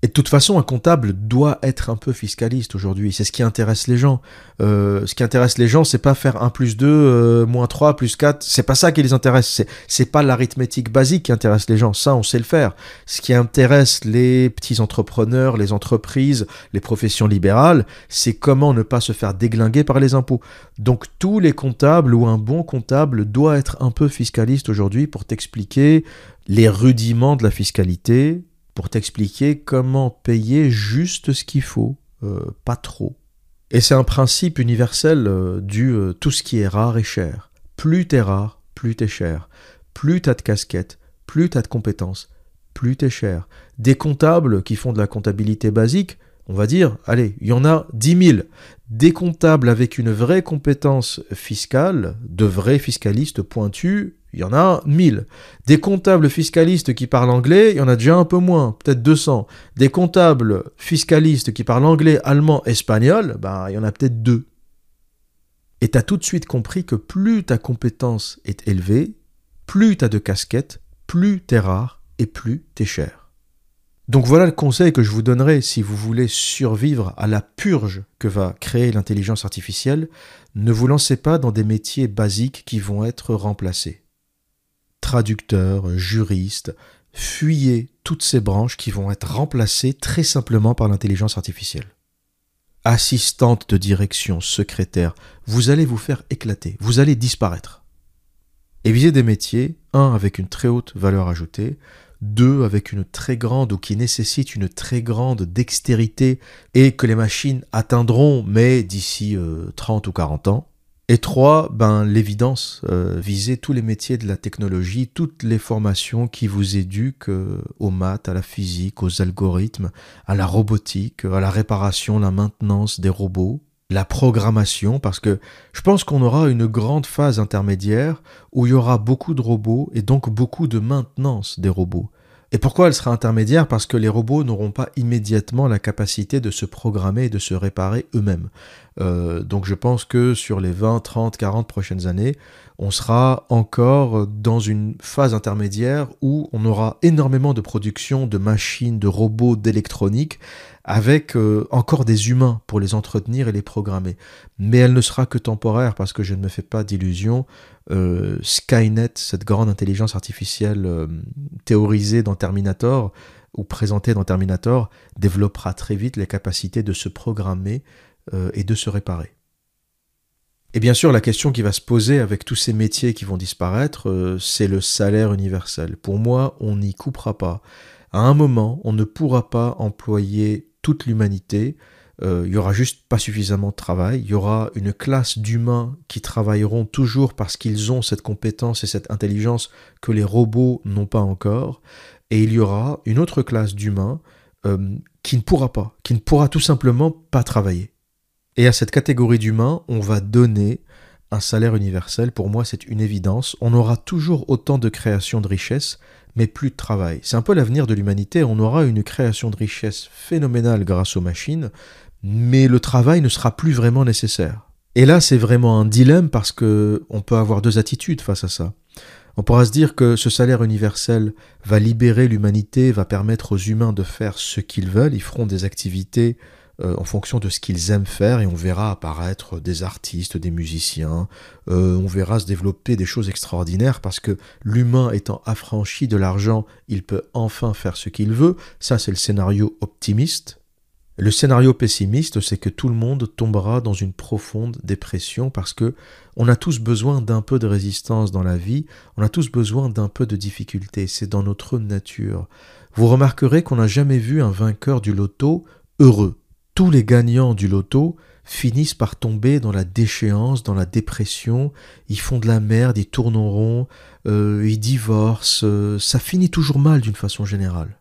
Et de toute façon, un comptable doit être un peu fiscaliste aujourd'hui. C'est ce qui intéresse les gens. Euh, ce qui intéresse les gens, c'est pas faire 1 plus 2, euh, moins 3, plus 4. C'est pas ça qui les intéresse. C'est, c'est pas l'arithmétique basique qui intéresse les gens. Ça, on sait le faire. Ce qui intéresse les petits entrepreneurs, les entreprises, les professions libérales, c'est comment ne pas se faire déglinguer par les impôts. Donc, tous les comptables ou un bon comptable doit être un peu fiscaliste aujourd'hui pour t'expliquer les rudiments de la fiscalité, pour t'expliquer comment payer juste ce qu'il faut, euh, pas trop. Et c'est un principe universel euh, du euh, tout ce qui est rare est cher. Plus t'es rare, plus t'es cher. Plus t'as de casquettes, plus t'as de compétences, plus t'es cher. Des comptables qui font de la comptabilité basique, on va dire, allez, il y en a 10 000. Des comptables avec une vraie compétence fiscale, de vrais fiscalistes pointus, il y en a 1000. Des comptables fiscalistes qui parlent anglais, il y en a déjà un peu moins, peut-être 200. Des comptables fiscalistes qui parlent anglais, allemand, espagnol, ben, il y en a peut-être deux. Et tu as tout de suite compris que plus ta compétence est élevée, plus tu as de casquettes, plus tu rare et plus tu es cher. Donc voilà le conseil que je vous donnerai si vous voulez survivre à la purge que va créer l'intelligence artificielle. Ne vous lancez pas dans des métiers basiques qui vont être remplacés traducteurs, juristes, fuyez toutes ces branches qui vont être remplacées très simplement par l'intelligence artificielle. Assistante de direction, secrétaire, vous allez vous faire éclater, vous allez disparaître. Et visez des métiers, un avec une très haute valeur ajoutée, deux avec une très grande ou qui nécessitent une très grande dextérité et que les machines atteindront, mais d'ici 30 euh, ou 40 ans, et trois, ben, l'évidence, euh, viser tous les métiers de la technologie, toutes les formations qui vous éduquent euh, aux maths, à la physique, aux algorithmes, à la robotique, à la réparation, la maintenance des robots, la programmation, parce que je pense qu'on aura une grande phase intermédiaire où il y aura beaucoup de robots et donc beaucoup de maintenance des robots. Et pourquoi elle sera intermédiaire? Parce que les robots n'auront pas immédiatement la capacité de se programmer et de se réparer eux-mêmes. Euh, donc je pense que sur les 20, 30, 40 prochaines années, on sera encore dans une phase intermédiaire où on aura énormément de production de machines, de robots, d'électronique, avec euh, encore des humains pour les entretenir et les programmer. Mais elle ne sera que temporaire parce que je ne me fais pas d'illusions. Euh, Skynet, cette grande intelligence artificielle euh, théorisée dans Terminator ou présentée dans Terminator, développera très vite les capacités de se programmer et de se réparer. Et bien sûr, la question qui va se poser avec tous ces métiers qui vont disparaître, c'est le salaire universel. Pour moi, on n'y coupera pas. À un moment, on ne pourra pas employer toute l'humanité. Euh, il y aura juste pas suffisamment de travail. Il y aura une classe d'humains qui travailleront toujours parce qu'ils ont cette compétence et cette intelligence que les robots n'ont pas encore. Et il y aura une autre classe d'humains euh, qui ne pourra pas, qui ne pourra tout simplement pas travailler. Et à cette catégorie d'humains, on va donner un salaire universel. Pour moi, c'est une évidence. On aura toujours autant de création de richesses mais plus de travail. C'est un peu l'avenir de l'humanité, on aura une création de richesse phénoménale grâce aux machines, mais le travail ne sera plus vraiment nécessaire. Et là, c'est vraiment un dilemme parce que on peut avoir deux attitudes face à ça. On pourra se dire que ce salaire universel va libérer l'humanité, va permettre aux humains de faire ce qu'ils veulent, ils feront des activités euh, en fonction de ce qu'ils aiment faire et on verra apparaître des artistes, des musiciens, euh, on verra se développer des choses extraordinaires parce que l'humain étant affranchi de l'argent, il peut enfin faire ce qu'il veut. Ça, c'est le scénario optimiste. Le scénario pessimiste, c'est que tout le monde tombera dans une profonde dépression parce que on a tous besoin d'un peu de résistance dans la vie, on a tous besoin d'un peu de difficulté, c'est dans notre nature. Vous remarquerez qu'on n'a jamais vu un vainqueur du loto heureux tous les gagnants du loto finissent par tomber dans la déchéance, dans la dépression, ils font de la merde, ils tournent en rond, euh, ils divorcent, euh, ça finit toujours mal d'une façon générale.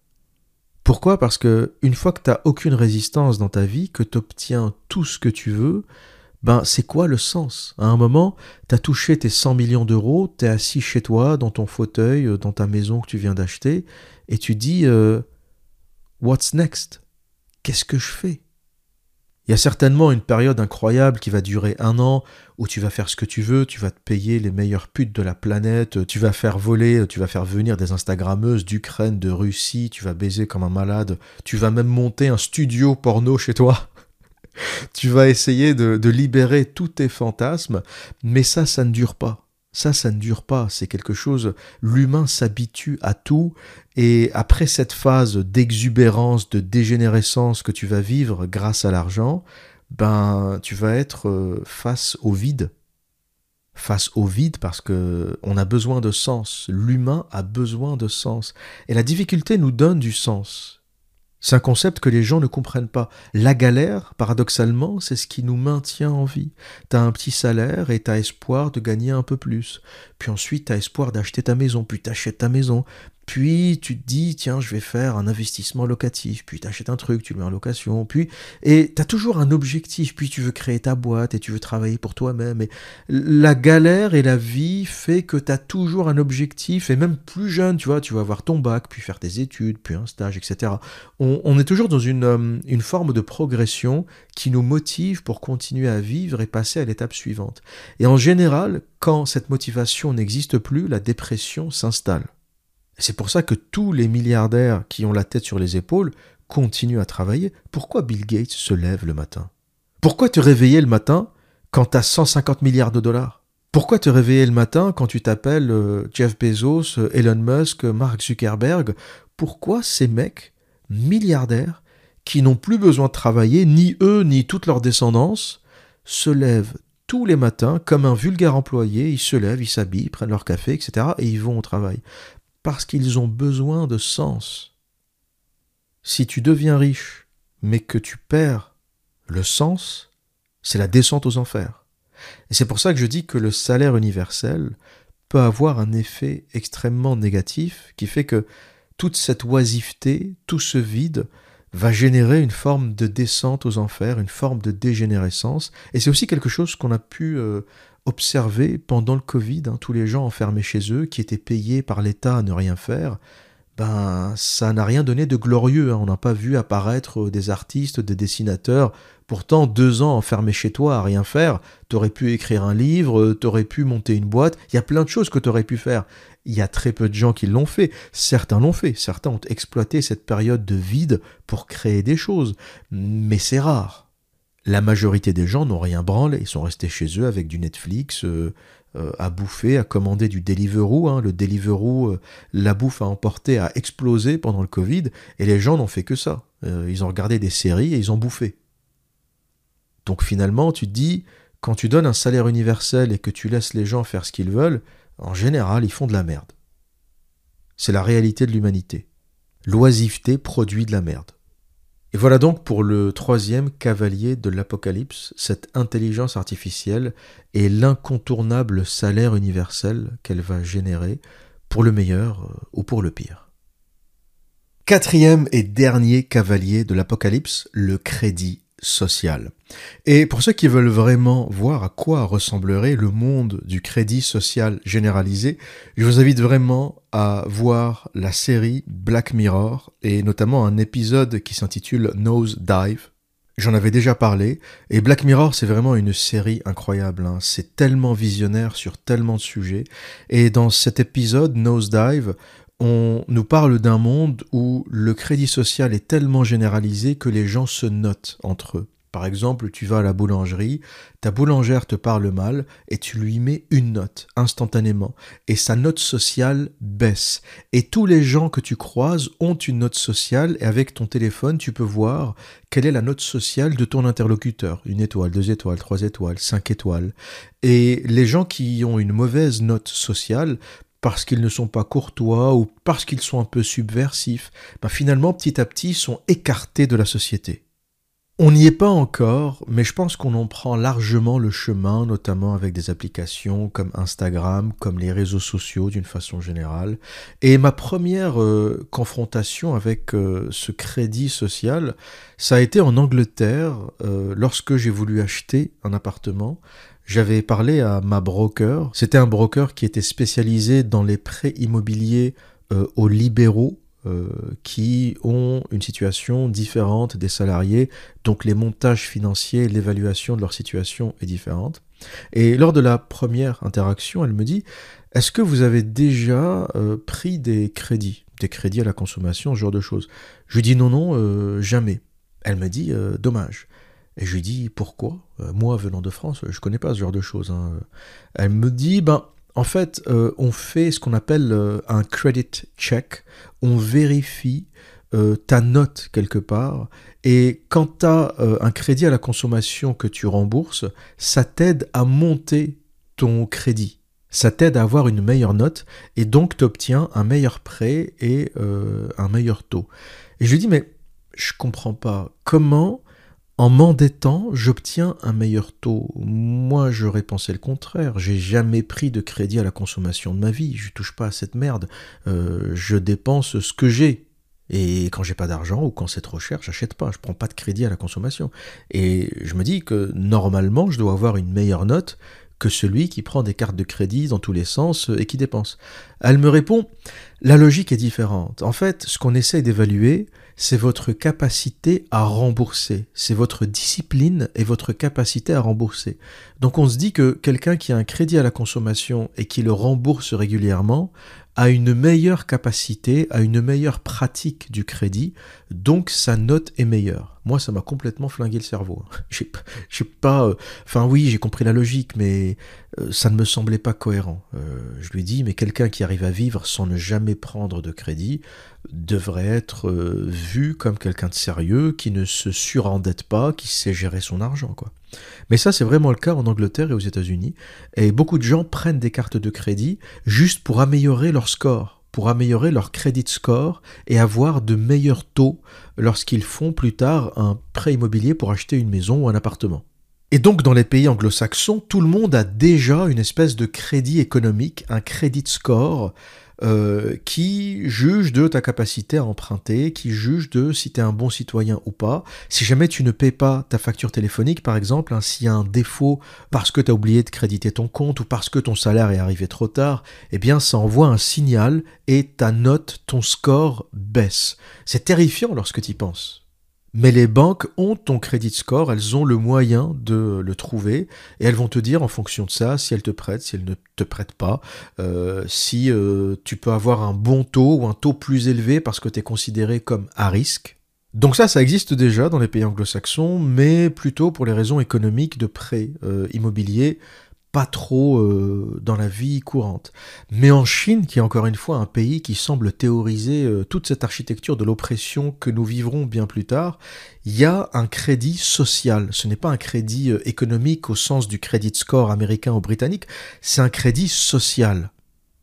Pourquoi? Parce que une fois que tu n'as aucune résistance dans ta vie, que tu obtiens tout ce que tu veux, ben c'est quoi le sens? À un moment, tu as touché tes 100 millions d'euros, tu es assis chez toi, dans ton fauteuil, euh, dans ta maison que tu viens d'acheter, et tu dis What's next? Qu'est-ce que je fais? Il y a certainement une période incroyable qui va durer un an, où tu vas faire ce que tu veux, tu vas te payer les meilleures putes de la planète, tu vas faire voler, tu vas faire venir des Instagrammeuses d'Ukraine, de Russie, tu vas baiser comme un malade, tu vas même monter un studio porno chez toi [LAUGHS] tu vas essayer de, libérer tous tes fantasmes, mais ça, ça ne dure pas. Ça, ça ne dure pas. C'est quelque chose. L'humain s'habitue à tout. Et après cette phase d'exubérance, de dégénérescence que tu vas vivre grâce à l'argent, ben, tu vas être euh, face au vide. Face au vide parce que on a besoin de sens. L'humain a besoin de sens. Et la difficulté nous donne du sens. C'est un concept que les gens ne comprennent pas. La galère, paradoxalement, c'est ce qui nous maintient en vie. T'as un petit salaire et t'as espoir de gagner un peu plus. Puis ensuite, t'as espoir d'acheter ta maison, puis t'achètes ta maison. Puis tu te dis, tiens, je vais faire un investissement locatif. Puis tu achètes un truc, tu le mets en location. Puis, et tu as toujours un objectif. Puis tu veux créer ta boîte et tu veux travailler pour toi-même. Et la galère et la vie fait que tu as toujours un objectif. Et même plus jeune, tu vois, tu vas avoir ton bac, puis faire tes études, puis un stage, etc. On, est toujours dans une, euh, une forme de progression qui nous motive pour continuer à vivre et passer à l'étape suivante. Et en général, quand cette motivation n'existe plus, la dépression s'installe. C'est pour ça que tous les milliardaires qui ont la tête sur les épaules continuent à travailler. Pourquoi Bill Gates se lève le matin? Pourquoi te réveiller le matin quand tu as 150 milliards de dollars? Pourquoi te réveiller le matin quand tu t'appelles euh, Jeff Bezos, euh, Elon Musk, Mark Zuckerberg? Pourquoi ces mecs milliardaires qui n'ont plus besoin de travailler, ni eux, ni toute leur descendance, se lèvent tous les matins comme un vulgaire employé, ils se lèvent, ils s'habillent, prennent leur café, etc. et ils vont au travail parce qu'ils ont besoin de sens. Si tu deviens riche, mais que tu perds le sens, c'est la descente aux enfers. Et c'est pour ça que je dis que le salaire universel peut avoir un effet extrêmement négatif qui fait que toute cette oisiveté, tout ce vide, va générer une forme de descente aux enfers, une forme de dégénérescence. Et c'est aussi quelque chose qu'on a pu euh, observé pendant le Covid, hein, tous les gens enfermés chez eux, qui étaient payés par l'État à ne rien faire, ben ça n'a rien donné de glorieux. Hein. On n'a pas vu apparaître euh, des artistes, des dessinateurs. Pourtant, deux ans enfermés chez toi à rien faire, t'aurais pu écrire un livre, euh, t'aurais pu monter une boîte. Il y a plein de choses que t'aurais pu faire. Il y a très peu de gens qui l'ont fait. Certains l'ont fait. Certains ont exploité cette période de vide pour créer des choses. Mais c'est rare. La majorité des gens n'ont rien branlé, ils sont restés chez eux avec du Netflix, euh, euh, à bouffer, à commander du Deliveroo. Hein. Le Deliveroo, euh, la bouffe à emporter a explosé pendant le Covid, et les gens n'ont fait que ça. ils ont regardé des séries et ils ont bouffé. Donc finalement, tu te dis, quand tu donnes un salaire universel et que tu laisses les gens faire ce qu'ils veulent, en général, ils font de la merde. C'est la réalité de l'humanité. L'oisiveté produit de la merde. Et voilà donc pour le troisième cavalier de l'Apocalypse, cette intelligence artificielle et l'incontournable salaire universel qu'elle va générer, pour le meilleur euh, ou pour le pire. Quatrième et dernier cavalier de l'Apocalypse, le crédit social. Et pour ceux qui veulent vraiment voir à quoi ressemblerait le monde du crédit social généralisé, je vous invite vraiment à voir la série Black Mirror et notamment un épisode qui s'intitule Nose Dive. J'en avais déjà parlé et Black Mirror c'est vraiment une série incroyable. Hein. C'est tellement visionnaire sur tellement de sujets et dans cet épisode Nose Dive, on nous parle d'un monde où le crédit social est tellement généralisé que les gens se notent entre eux. Par exemple, tu vas à la boulangerie, ta boulangère te parle mal et tu lui mets une note instantanément et sa note sociale baisse. Et tous les gens que tu croises ont une note sociale et avec ton téléphone, tu peux voir quelle est la note sociale de ton interlocuteur. Une étoile, deux étoiles, trois étoiles, cinq étoiles. Et les gens qui ont une mauvaise note sociale parce qu'ils ne sont pas courtois ou parce qu'ils sont un peu subversifs, ben finalement, petit à petit, sont écartés de la société. On n'y est pas encore, mais je pense qu'on en prend largement le chemin, notamment avec des applications comme Instagram, comme les réseaux sociaux d'une façon générale. Et ma première euh, confrontation avec euh, ce crédit social, ça a été en Angleterre, euh, lorsque j'ai voulu acheter un appartement. J'avais parlé à ma broker. C'était un broker qui était spécialisé dans les prêts immobiliers aux libéraux euh, qui ont une situation différente des salariés, donc les montages financiers, l'évaluation de leur situation est différente. Et lors de la première interaction, elle me dit, est-ce que vous avez déjà euh, pris des crédits, des crédits à la consommation, ce genre de choses Je lui dis non, non, euh, jamais. Elle me dit, dommage. Et je lui dis, pourquoi? Moi, venant de France, je connais pas ce genre de choses. Hein. Elle me dit, ben, en fait, euh, on fait ce qu'on appelle euh, un credit check. On vérifie euh, ta note quelque part. Et quand tu as un crédit à la consommation que tu rembourses, ça t'aide à monter ton crédit. Ça t'aide à avoir une meilleure note et donc tu obtiens un meilleur prêt et un meilleur taux. Et je lui dis, mais je comprends pas. Comment en m'endettant, j'obtiens un meilleur taux. Moi, j'aurais pensé le contraire. J'ai jamais pris de crédit à la consommation de ma vie. Je touche pas à cette merde. Euh, je dépense ce que j'ai. Et quand j'ai pas d'argent ou quand c'est trop cher, j'achète pas. Je prends pas de crédit à la consommation. Et je me dis que normalement, je dois avoir une meilleure note que celui qui prend des cartes de crédit dans tous les sens et qui dépense. Elle me répond, la logique est différente. En fait, ce qu'on essaie d'évaluer, c'est votre capacité à rembourser, c'est votre discipline et votre capacité à rembourser. Donc on se dit que quelqu'un qui a un crédit à la consommation et qui le rembourse régulièrement a une meilleure capacité, a une meilleure pratique du crédit, donc sa note est meilleure. Moi, ça m'a complètement flingué le cerveau. [LAUGHS] J'ai pas, euh, enfin oui, j'ai compris la logique, mais euh, ça ne me semblait pas cohérent. Euh, je lui dis, mais quelqu'un qui arrive à vivre sans ne jamais prendre de crédit devrait être vu comme quelqu'un de sérieux, qui ne se surendette pas, qui sait gérer son argent, quoi. Mais ça, c'est vraiment le cas en Angleterre et aux États-Unis. Et beaucoup de gens prennent des cartes de crédit juste pour améliorer leur score, pour améliorer leur credit score et avoir de meilleurs taux lorsqu'ils font plus tard un prêt immobilier pour acheter une maison ou un appartement. Et donc dans les pays anglo-saxons, tout le monde a déjà une espèce de crédit économique, un credit score euh, qui juge de ta capacité à emprunter, qui juge de si tu es un bon citoyen ou pas. Si jamais tu ne paies pas ta facture téléphonique, par exemple, hein, s'il y a un défaut parce que tu as oublié de créditer ton compte ou parce que ton salaire est arrivé trop tard, eh bien ça envoie un signal et ta note, ton score baisse. C'est terrifiant lorsque tu y penses. Mais les banques ont ton crédit score, elles ont le moyen de le trouver et elles vont te dire en fonction de ça si elles te prêtent, si elles ne te prêtent pas, euh, si euh, tu peux avoir un bon taux ou un taux plus élevé parce que tu es considéré comme à risque. Donc ça, ça existe déjà dans les pays anglo-saxons, mais plutôt pour les raisons économiques de prêts euh, immobiliers pas trop euh, dans la vie courante. Mais en Chine, qui est encore une fois un pays qui semble théoriser euh, toute cette architecture de l'oppression que nous vivrons bien plus tard, il y a un crédit social. Ce n'est pas un crédit euh, économique au sens du credit score américain ou britannique, c'est un crédit social.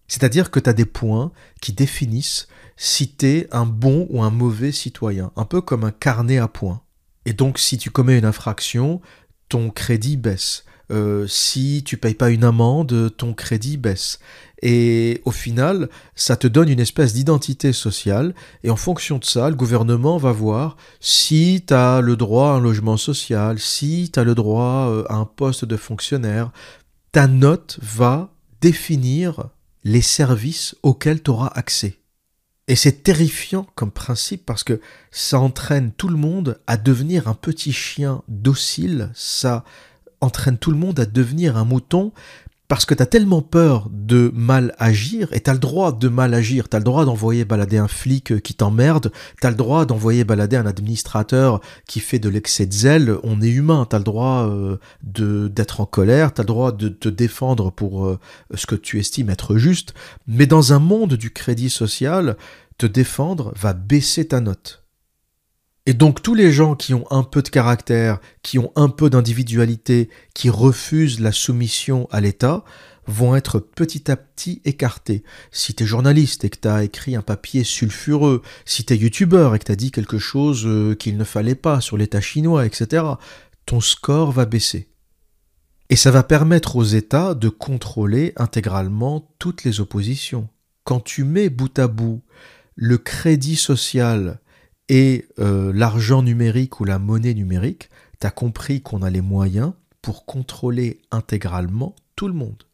C'est-à-dire que tu as des points qui définissent si tu es un bon ou un mauvais citoyen, un peu comme un carnet à points. Et donc si tu commets une infraction, ton crédit baisse. Euh, si tu payes pas une amende, ton crédit baisse. Et au final, ça te donne une espèce d'identité sociale, et en fonction de ça, le gouvernement va voir si tu as le droit à un logement social, si tu as le droit euh, à un poste de fonctionnaire. Ta note va définir les services auxquels tu auras accès. Et c'est terrifiant comme principe parce que ça entraîne tout le monde à devenir un petit chien docile, ça entraîne tout le monde à devenir un mouton parce que tu as tellement peur de mal agir, et tu as le droit de mal agir, tu as le droit d'envoyer balader un flic qui t'emmerde, tu as le droit d'envoyer balader un administrateur qui fait de l'excès de zèle, on est humain, tu as le droit euh, d'être en colère, tu as le droit de te défendre pour euh, ce que tu estimes être juste, mais dans un monde du crédit social, te défendre va baisser ta note. Et donc tous les gens qui ont un peu de caractère, qui ont un peu d'individualité, qui refusent la soumission à l'État, vont être petit à petit écartés. Si t'es journaliste et que t'as écrit un papier sulfureux, si t'es youtubeur et que t'as dit quelque chose euh, qu'il ne fallait pas sur l'État chinois, etc., ton score va baisser. Et ça va permettre aux États de contrôler intégralement toutes les oppositions. Quand tu mets bout à bout le crédit social et euh, l'argent numérique ou la monnaie numérique, tu as compris qu'on a les moyens pour contrôler intégralement tout le monde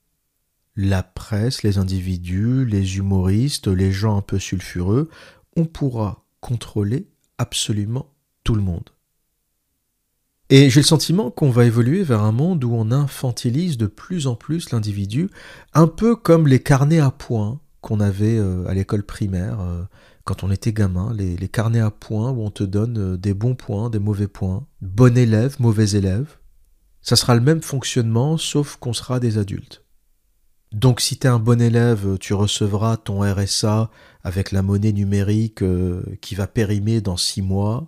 la presse, les individus, les humoristes, les gens un peu sulfureux, on pourra contrôler absolument tout le monde. Et j'ai le sentiment qu'on va évoluer vers un monde où on infantilise de plus en plus l'individu, un peu comme les carnets à points qu'on avait euh, à l'école primaire euh, quand on était gamin, les, carnets à points où on te donne euh, des bons points, des mauvais points, bon élève, mauvais élève. Ça sera le même fonctionnement sauf qu'on sera des adultes. Donc si tu es un bon élève, tu recevras ton RSA avec la monnaie numérique euh, qui va périmer dans six mois.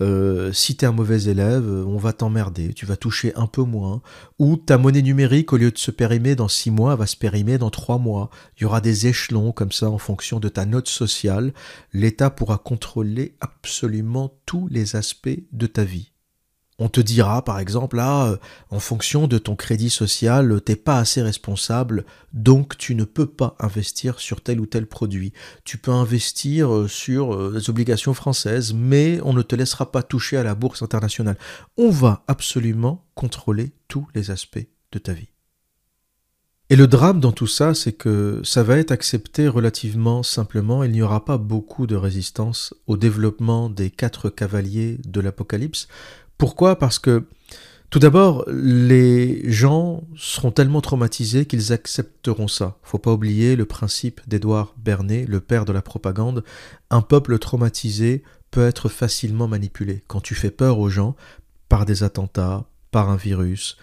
Euh, si tu es un mauvais élève, on va t'emmerder, tu vas toucher un peu moins. Ou ta monnaie numérique, au lieu de se périmer dans six mois, va se périmer dans trois mois. Il y aura des échelons comme ça en fonction de ta note sociale. L'État pourra contrôler absolument tous les aspects de ta vie. On te dira, par exemple, là, euh, en fonction de ton crédit social, t'es pas assez responsable, donc tu ne peux pas investir sur tel ou tel produit. Tu peux investir euh, sur euh, les obligations françaises, mais on ne te laissera pas toucher à la bourse internationale. On va absolument contrôler tous les aspects de ta vie. Et le drame dans tout ça, c'est que ça va être accepté relativement simplement. Il n'y aura pas beaucoup de résistance au développement des quatre cavaliers de l'Apocalypse, pourquoi? Parce que tout d'abord, les gens seront tellement traumatisés qu'ils accepteront ça. Faut pas oublier le principe d'Édouard Bernet, le père de la propagande. Un peuple traumatisé peut être facilement manipulé. Quand tu fais peur aux gens par des attentats, par un virus,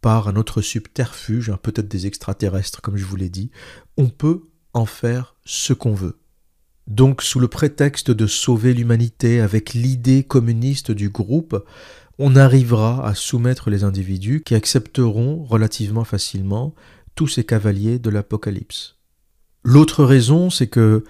par un autre subterfuge, hein, peut-être des extraterrestres, comme je vous l'ai dit, on peut en faire ce qu'on veut. Donc, sous le prétexte de sauver l'humanité avec l'idée communiste du groupe, on arrivera à soumettre les individus qui accepteront relativement facilement tous ces cavaliers de l'Apocalypse. L'autre raison, c'est que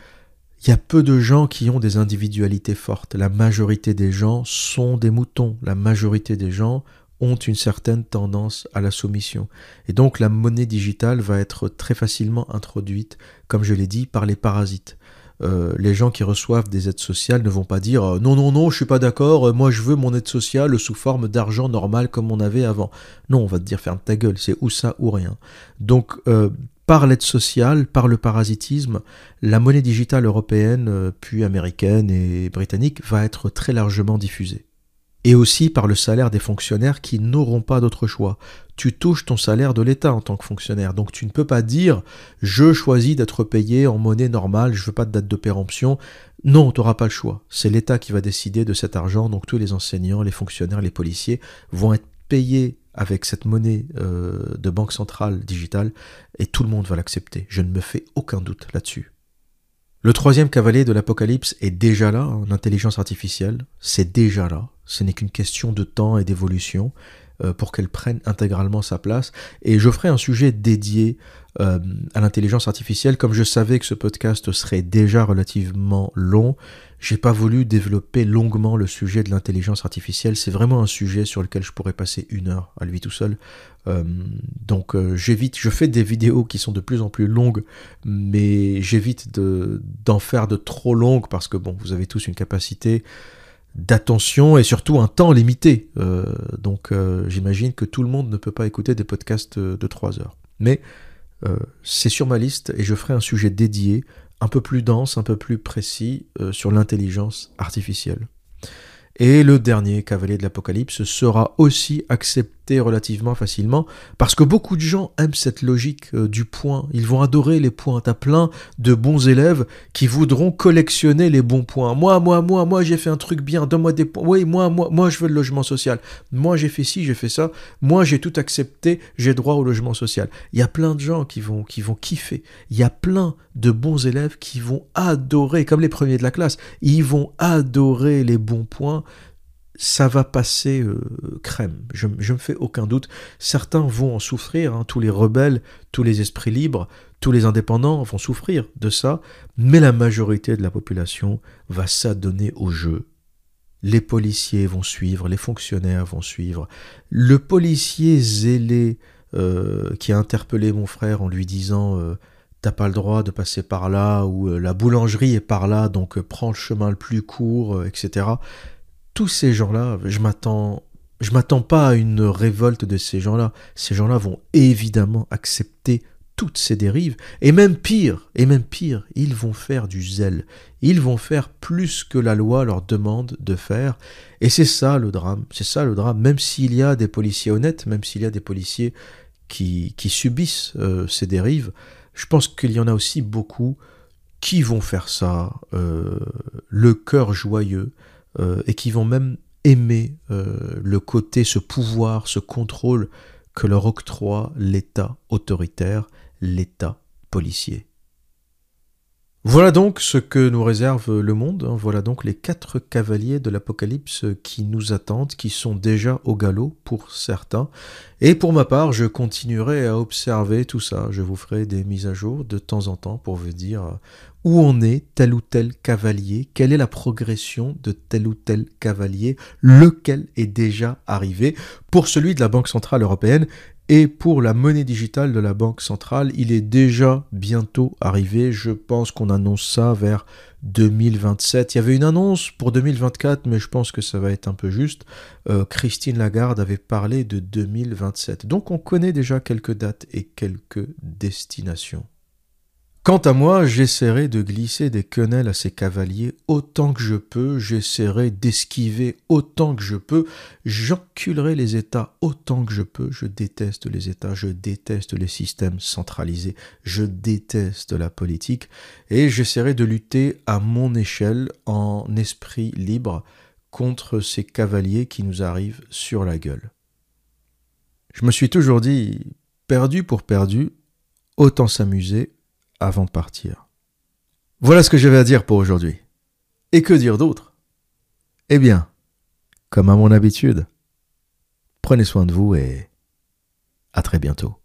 il y a peu de gens qui ont des individualités fortes. La majorité des gens sont des moutons. La majorité des gens ont une certaine tendance à la soumission. Et donc la monnaie digitale va être très facilement introduite, comme je l'ai dit, par les parasites. Euh, les gens qui reçoivent des aides sociales ne vont pas dire euh, non, non, non, je suis pas d'accord, euh, moi je veux mon aide sociale sous forme d'argent normal comme on avait avant. Non, on va te dire ferme ta gueule, c'est ou ça ou rien. Donc, par l'aide sociale, par le parasitisme, la monnaie digitale européenne, puis américaine et britannique, va être très largement diffusée et aussi par le salaire des fonctionnaires qui n'auront pas d'autre choix. Tu touches ton salaire de l'État en tant que fonctionnaire, donc tu ne peux pas dire je choisis d'être payé en monnaie normale, je veux pas de date de péremption. Non, tu n'auras pas le choix. C'est l'État qui va décider de cet argent, donc tous les enseignants, les fonctionnaires, les policiers vont être payés avec cette monnaie euh, de banque centrale digitale et tout le monde va l'accepter. Je ne me fais aucun doute là-dessus. Le troisième cavalier de l'Apocalypse est déjà là, en intelligence artificielle, c'est déjà là, ce n'est qu'une question de temps et d'évolution euh, pour qu'elle prenne intégralement sa place. Et je ferai un sujet dédié euh, à l'intelligence artificielle. Comme je savais que ce podcast serait déjà relativement long, j'ai pas voulu développer longuement le sujet de l'intelligence artificielle. C'est vraiment un sujet sur lequel je pourrais passer une heure à lui tout seul. Euh, donc j'évite, je fais des vidéos qui sont de plus en plus longues, mais j'évite d'en faire de trop longues parce que bon, vous avez tous une capacité d'attention et surtout un temps limité. donc j'imagine que tout le monde ne peut pas écouter des podcasts de 3 heures. Mais euh, c'est sur ma liste et je ferai un sujet dédié, un peu plus dense, un peu plus précis, euh, sur l'intelligence artificielle. Et le dernier cavalier de l'Apocalypse sera aussi relativement facilement, parce que beaucoup de gens aiment cette logique euh, du point. Ils vont adorer les points. T'as plein de bons élèves qui voudront collectionner les bons points. Moi, moi, moi, moi, j'ai fait un truc bien, donne-moi des points. Oui, moi, moi, moi, je veux le logement social. Moi, j'ai fait ci, j'ai fait ça. Moi, j'ai tout accepté, j'ai droit au logement social. Il y a plein de gens qui vont, qui vont kiffer. Il y a plein de bons élèves qui vont adorer, comme les premiers de la classe, ils vont adorer les bons points ça va passer euh, crème. Je, je me fais aucun doute. Certains vont en souffrir, hein. tous les rebelles, tous les esprits libres, tous les indépendants vont souffrir de ça, mais la majorité de la population va s'adonner au jeu. Les policiers vont suivre, les fonctionnaires vont suivre. Le policier zélé euh, qui a interpellé mon frère en lui disant euh, T'as pas le droit de passer par là, ou la boulangerie est par là, donc prends le chemin le plus court, etc tous ces gens-là, je m'attends je m'attends pas à une révolte de ces gens-là. Ces gens-là vont évidemment accepter toutes ces dérives et même pire, et même pire, ils vont faire du zèle. Ils vont faire plus que la loi leur demande de faire et c'est ça le drame, c'est ça le drame même s'il y a des policiers honnêtes, même s'il y a des policiers qui, qui subissent euh, ces dérives, je pense qu'il y en a aussi beaucoup qui vont faire ça euh, le cœur joyeux euh, et qui vont même aimer euh, le côté, ce pouvoir, ce contrôle que leur octroie l'État autoritaire, l'État policier. Voilà donc ce que nous réserve le monde, hein. voilà donc les quatre cavaliers de l'Apocalypse qui nous attendent, qui sont déjà au galop pour certains. Et pour ma part, je continuerai à observer tout ça, je vous ferai des mises à jour de temps en temps pour vous dire où on est tel ou tel cavalier, quelle est la progression de tel ou tel cavalier, lequel est déjà arrivé. Pour celui de la Banque Centrale Européenne, et pour la monnaie digitale de la Banque centrale, il est déjà bientôt arrivé. Je pense qu'on annonce ça vers 2027. Il y avait une annonce pour 2024, mais je pense que ça va être un peu juste. Euh, Christine Lagarde avait parlé de 2027. Donc on connaît déjà quelques dates et quelques destinations. Quant à moi, j'essaierai de glisser des quenelles à ces cavaliers autant que je peux, j'essaierai d'esquiver autant que je peux, j'enculerai les États autant que je peux, je déteste les États, je déteste les systèmes centralisés, je déteste la politique, et j'essaierai de lutter à mon échelle, en esprit libre, contre ces cavaliers qui nous arrivent sur la gueule. Je me suis toujours dit, perdu pour perdu, autant s'amuser avant de partir. Voilà ce que j'avais à dire pour aujourd'hui. Et que dire d'autre? Eh bien, comme à mon habitude, prenez soin de vous et à très bientôt.